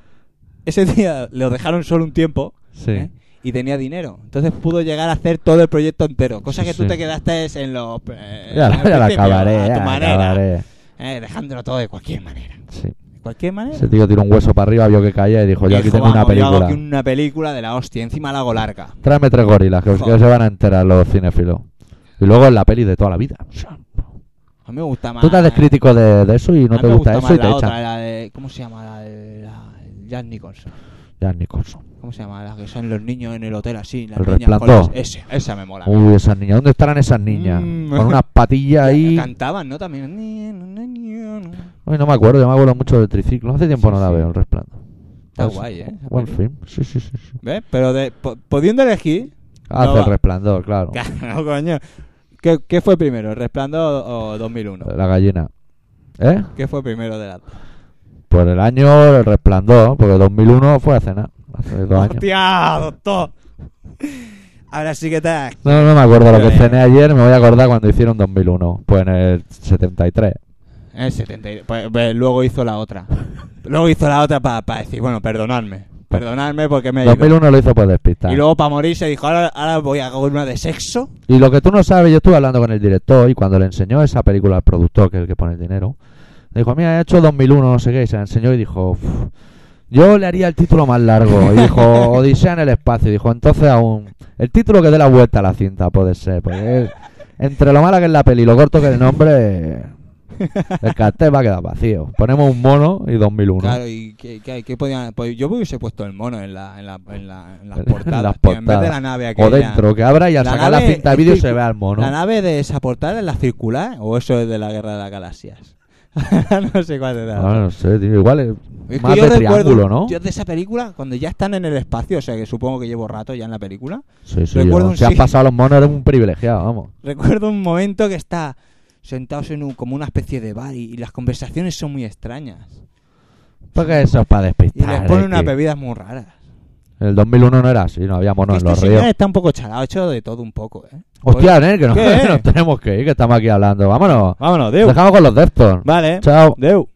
ese día lo dejaron solo un tiempo Sí. ¿eh? y tenía dinero. Entonces pudo llegar a hacer todo el proyecto entero. Cosa Sí, que tú sí. te quedaste en los... eh, Ya, en ya principio, acabaré, a ya tu la manera. acabaré. eh, dejándolo todo de cualquier manera. Sí. De cualquier manera. Ese tío tiró un hueso para arriba, vio que caía y dijo, yo aquí tengo una "Vamos, yo hago película. aquí una película de la hostia. Encima la hago larga. Tráeme tres gorilas, que, que se van a enterar los cinéfilos. Y luego en la peli de toda la vida. A mí me gusta más... Tú te haces crítico de, de eso y no te gusta, más eso y te la echan. otra, la de... ¿Cómo se llama? La de... La, Jack Nicholson. Ya, Nicholson. ¿Cómo se llama? La que son los niños en el hotel así. Las El niñas con Resplandor. las- Ese, esa me mola. Uy, esas niñas. ¿Dónde estarán esas niñas? Mm. Con unas patillas ahí. Cantaban, ¿no? También. Uy, no me acuerdo, yo me acuerdo mucho del triciclo. Hace tiempo no la veo, el resplandor. Está Pues, guay, ¿eh? Buen film. Sí, sí, sí. sí. ¿Ves? Pero de, po- pudiendo elegir... Hace no el resplandor, claro. No, coño. ¿Qué, qué fue primero, el Resplandor o 2001? La gallina. ¿Eh? ¿Qué fue primero de la... Por el año el resplandor, porque 2001 fue hace nada. Hace dos años. ¡Hostia, doctor! Ahora sí que te... No, no me acuerdo lo que cené ayer, me voy a acordar cuando hicieron 2001. Pues en el 73. En el 70. y- Pues, pues, luego hizo la otra. Luego hizo la otra para decir, bueno, perdonadme. Perdonadme porque me he ido. 2001 lo hizo por despistar. Y luego para morir se dijo, ahora, ahora voy a hacer una de sexo. Y lo que tú no sabes, yo estuve hablando con el director y cuando le enseñó esa película al productor, que es el que pone el dinero, dijo, mira, he hecho 2001, no sé qué, y se la enseñó y dijo, "Uf, yo le haría el título más largo. Y dijo, Odisea en el espacio. Y dijo, entonces aún, el título que dé la vuelta a la cinta puede ser, porque es- entre lo mala que es la peli y lo corto que es el nombre, el cartel va a quedar vacío. Ponemos un mono y 2001. Claro, y ¿qué, qué, qué podían...? Pues yo hubiese puesto el mono en, la, en, la, en, la, en las portadas. las tío, en vez de la nave o dentro, que abra y al sacar la cinta de vídeo se vea el mono. ¿La nave de esa portada es la circular o eso es de la Guerra de las Galaxias? no sé cuál es la Ah, no sé, tío, igual es, Es que más yo de recuerdo, triángulo, ¿no? Yo de esa película, cuando ya están en el espacio, o sea que supongo que llevo rato ya en la película, Sí, sí, Recuerdo un si has pasado los monos eres un privilegiado, vamos. recuerdo un momento que está sentados en un, como una especie de bar y, y las conversaciones son muy extrañas. Porque eso es para Y despistar. les ponen unas bebidas muy raras. El 2001 no era así, no había monos este en los señor ríos. está un poco chalado, ha hecho de todo un poco, ¿eh? Hostia, Nen, que nos tenemos que ir, que estamos aquí hablando. Vámonos. Vámonos, Deu. Dejamos con los Deftones. Vale. Chao. Deu.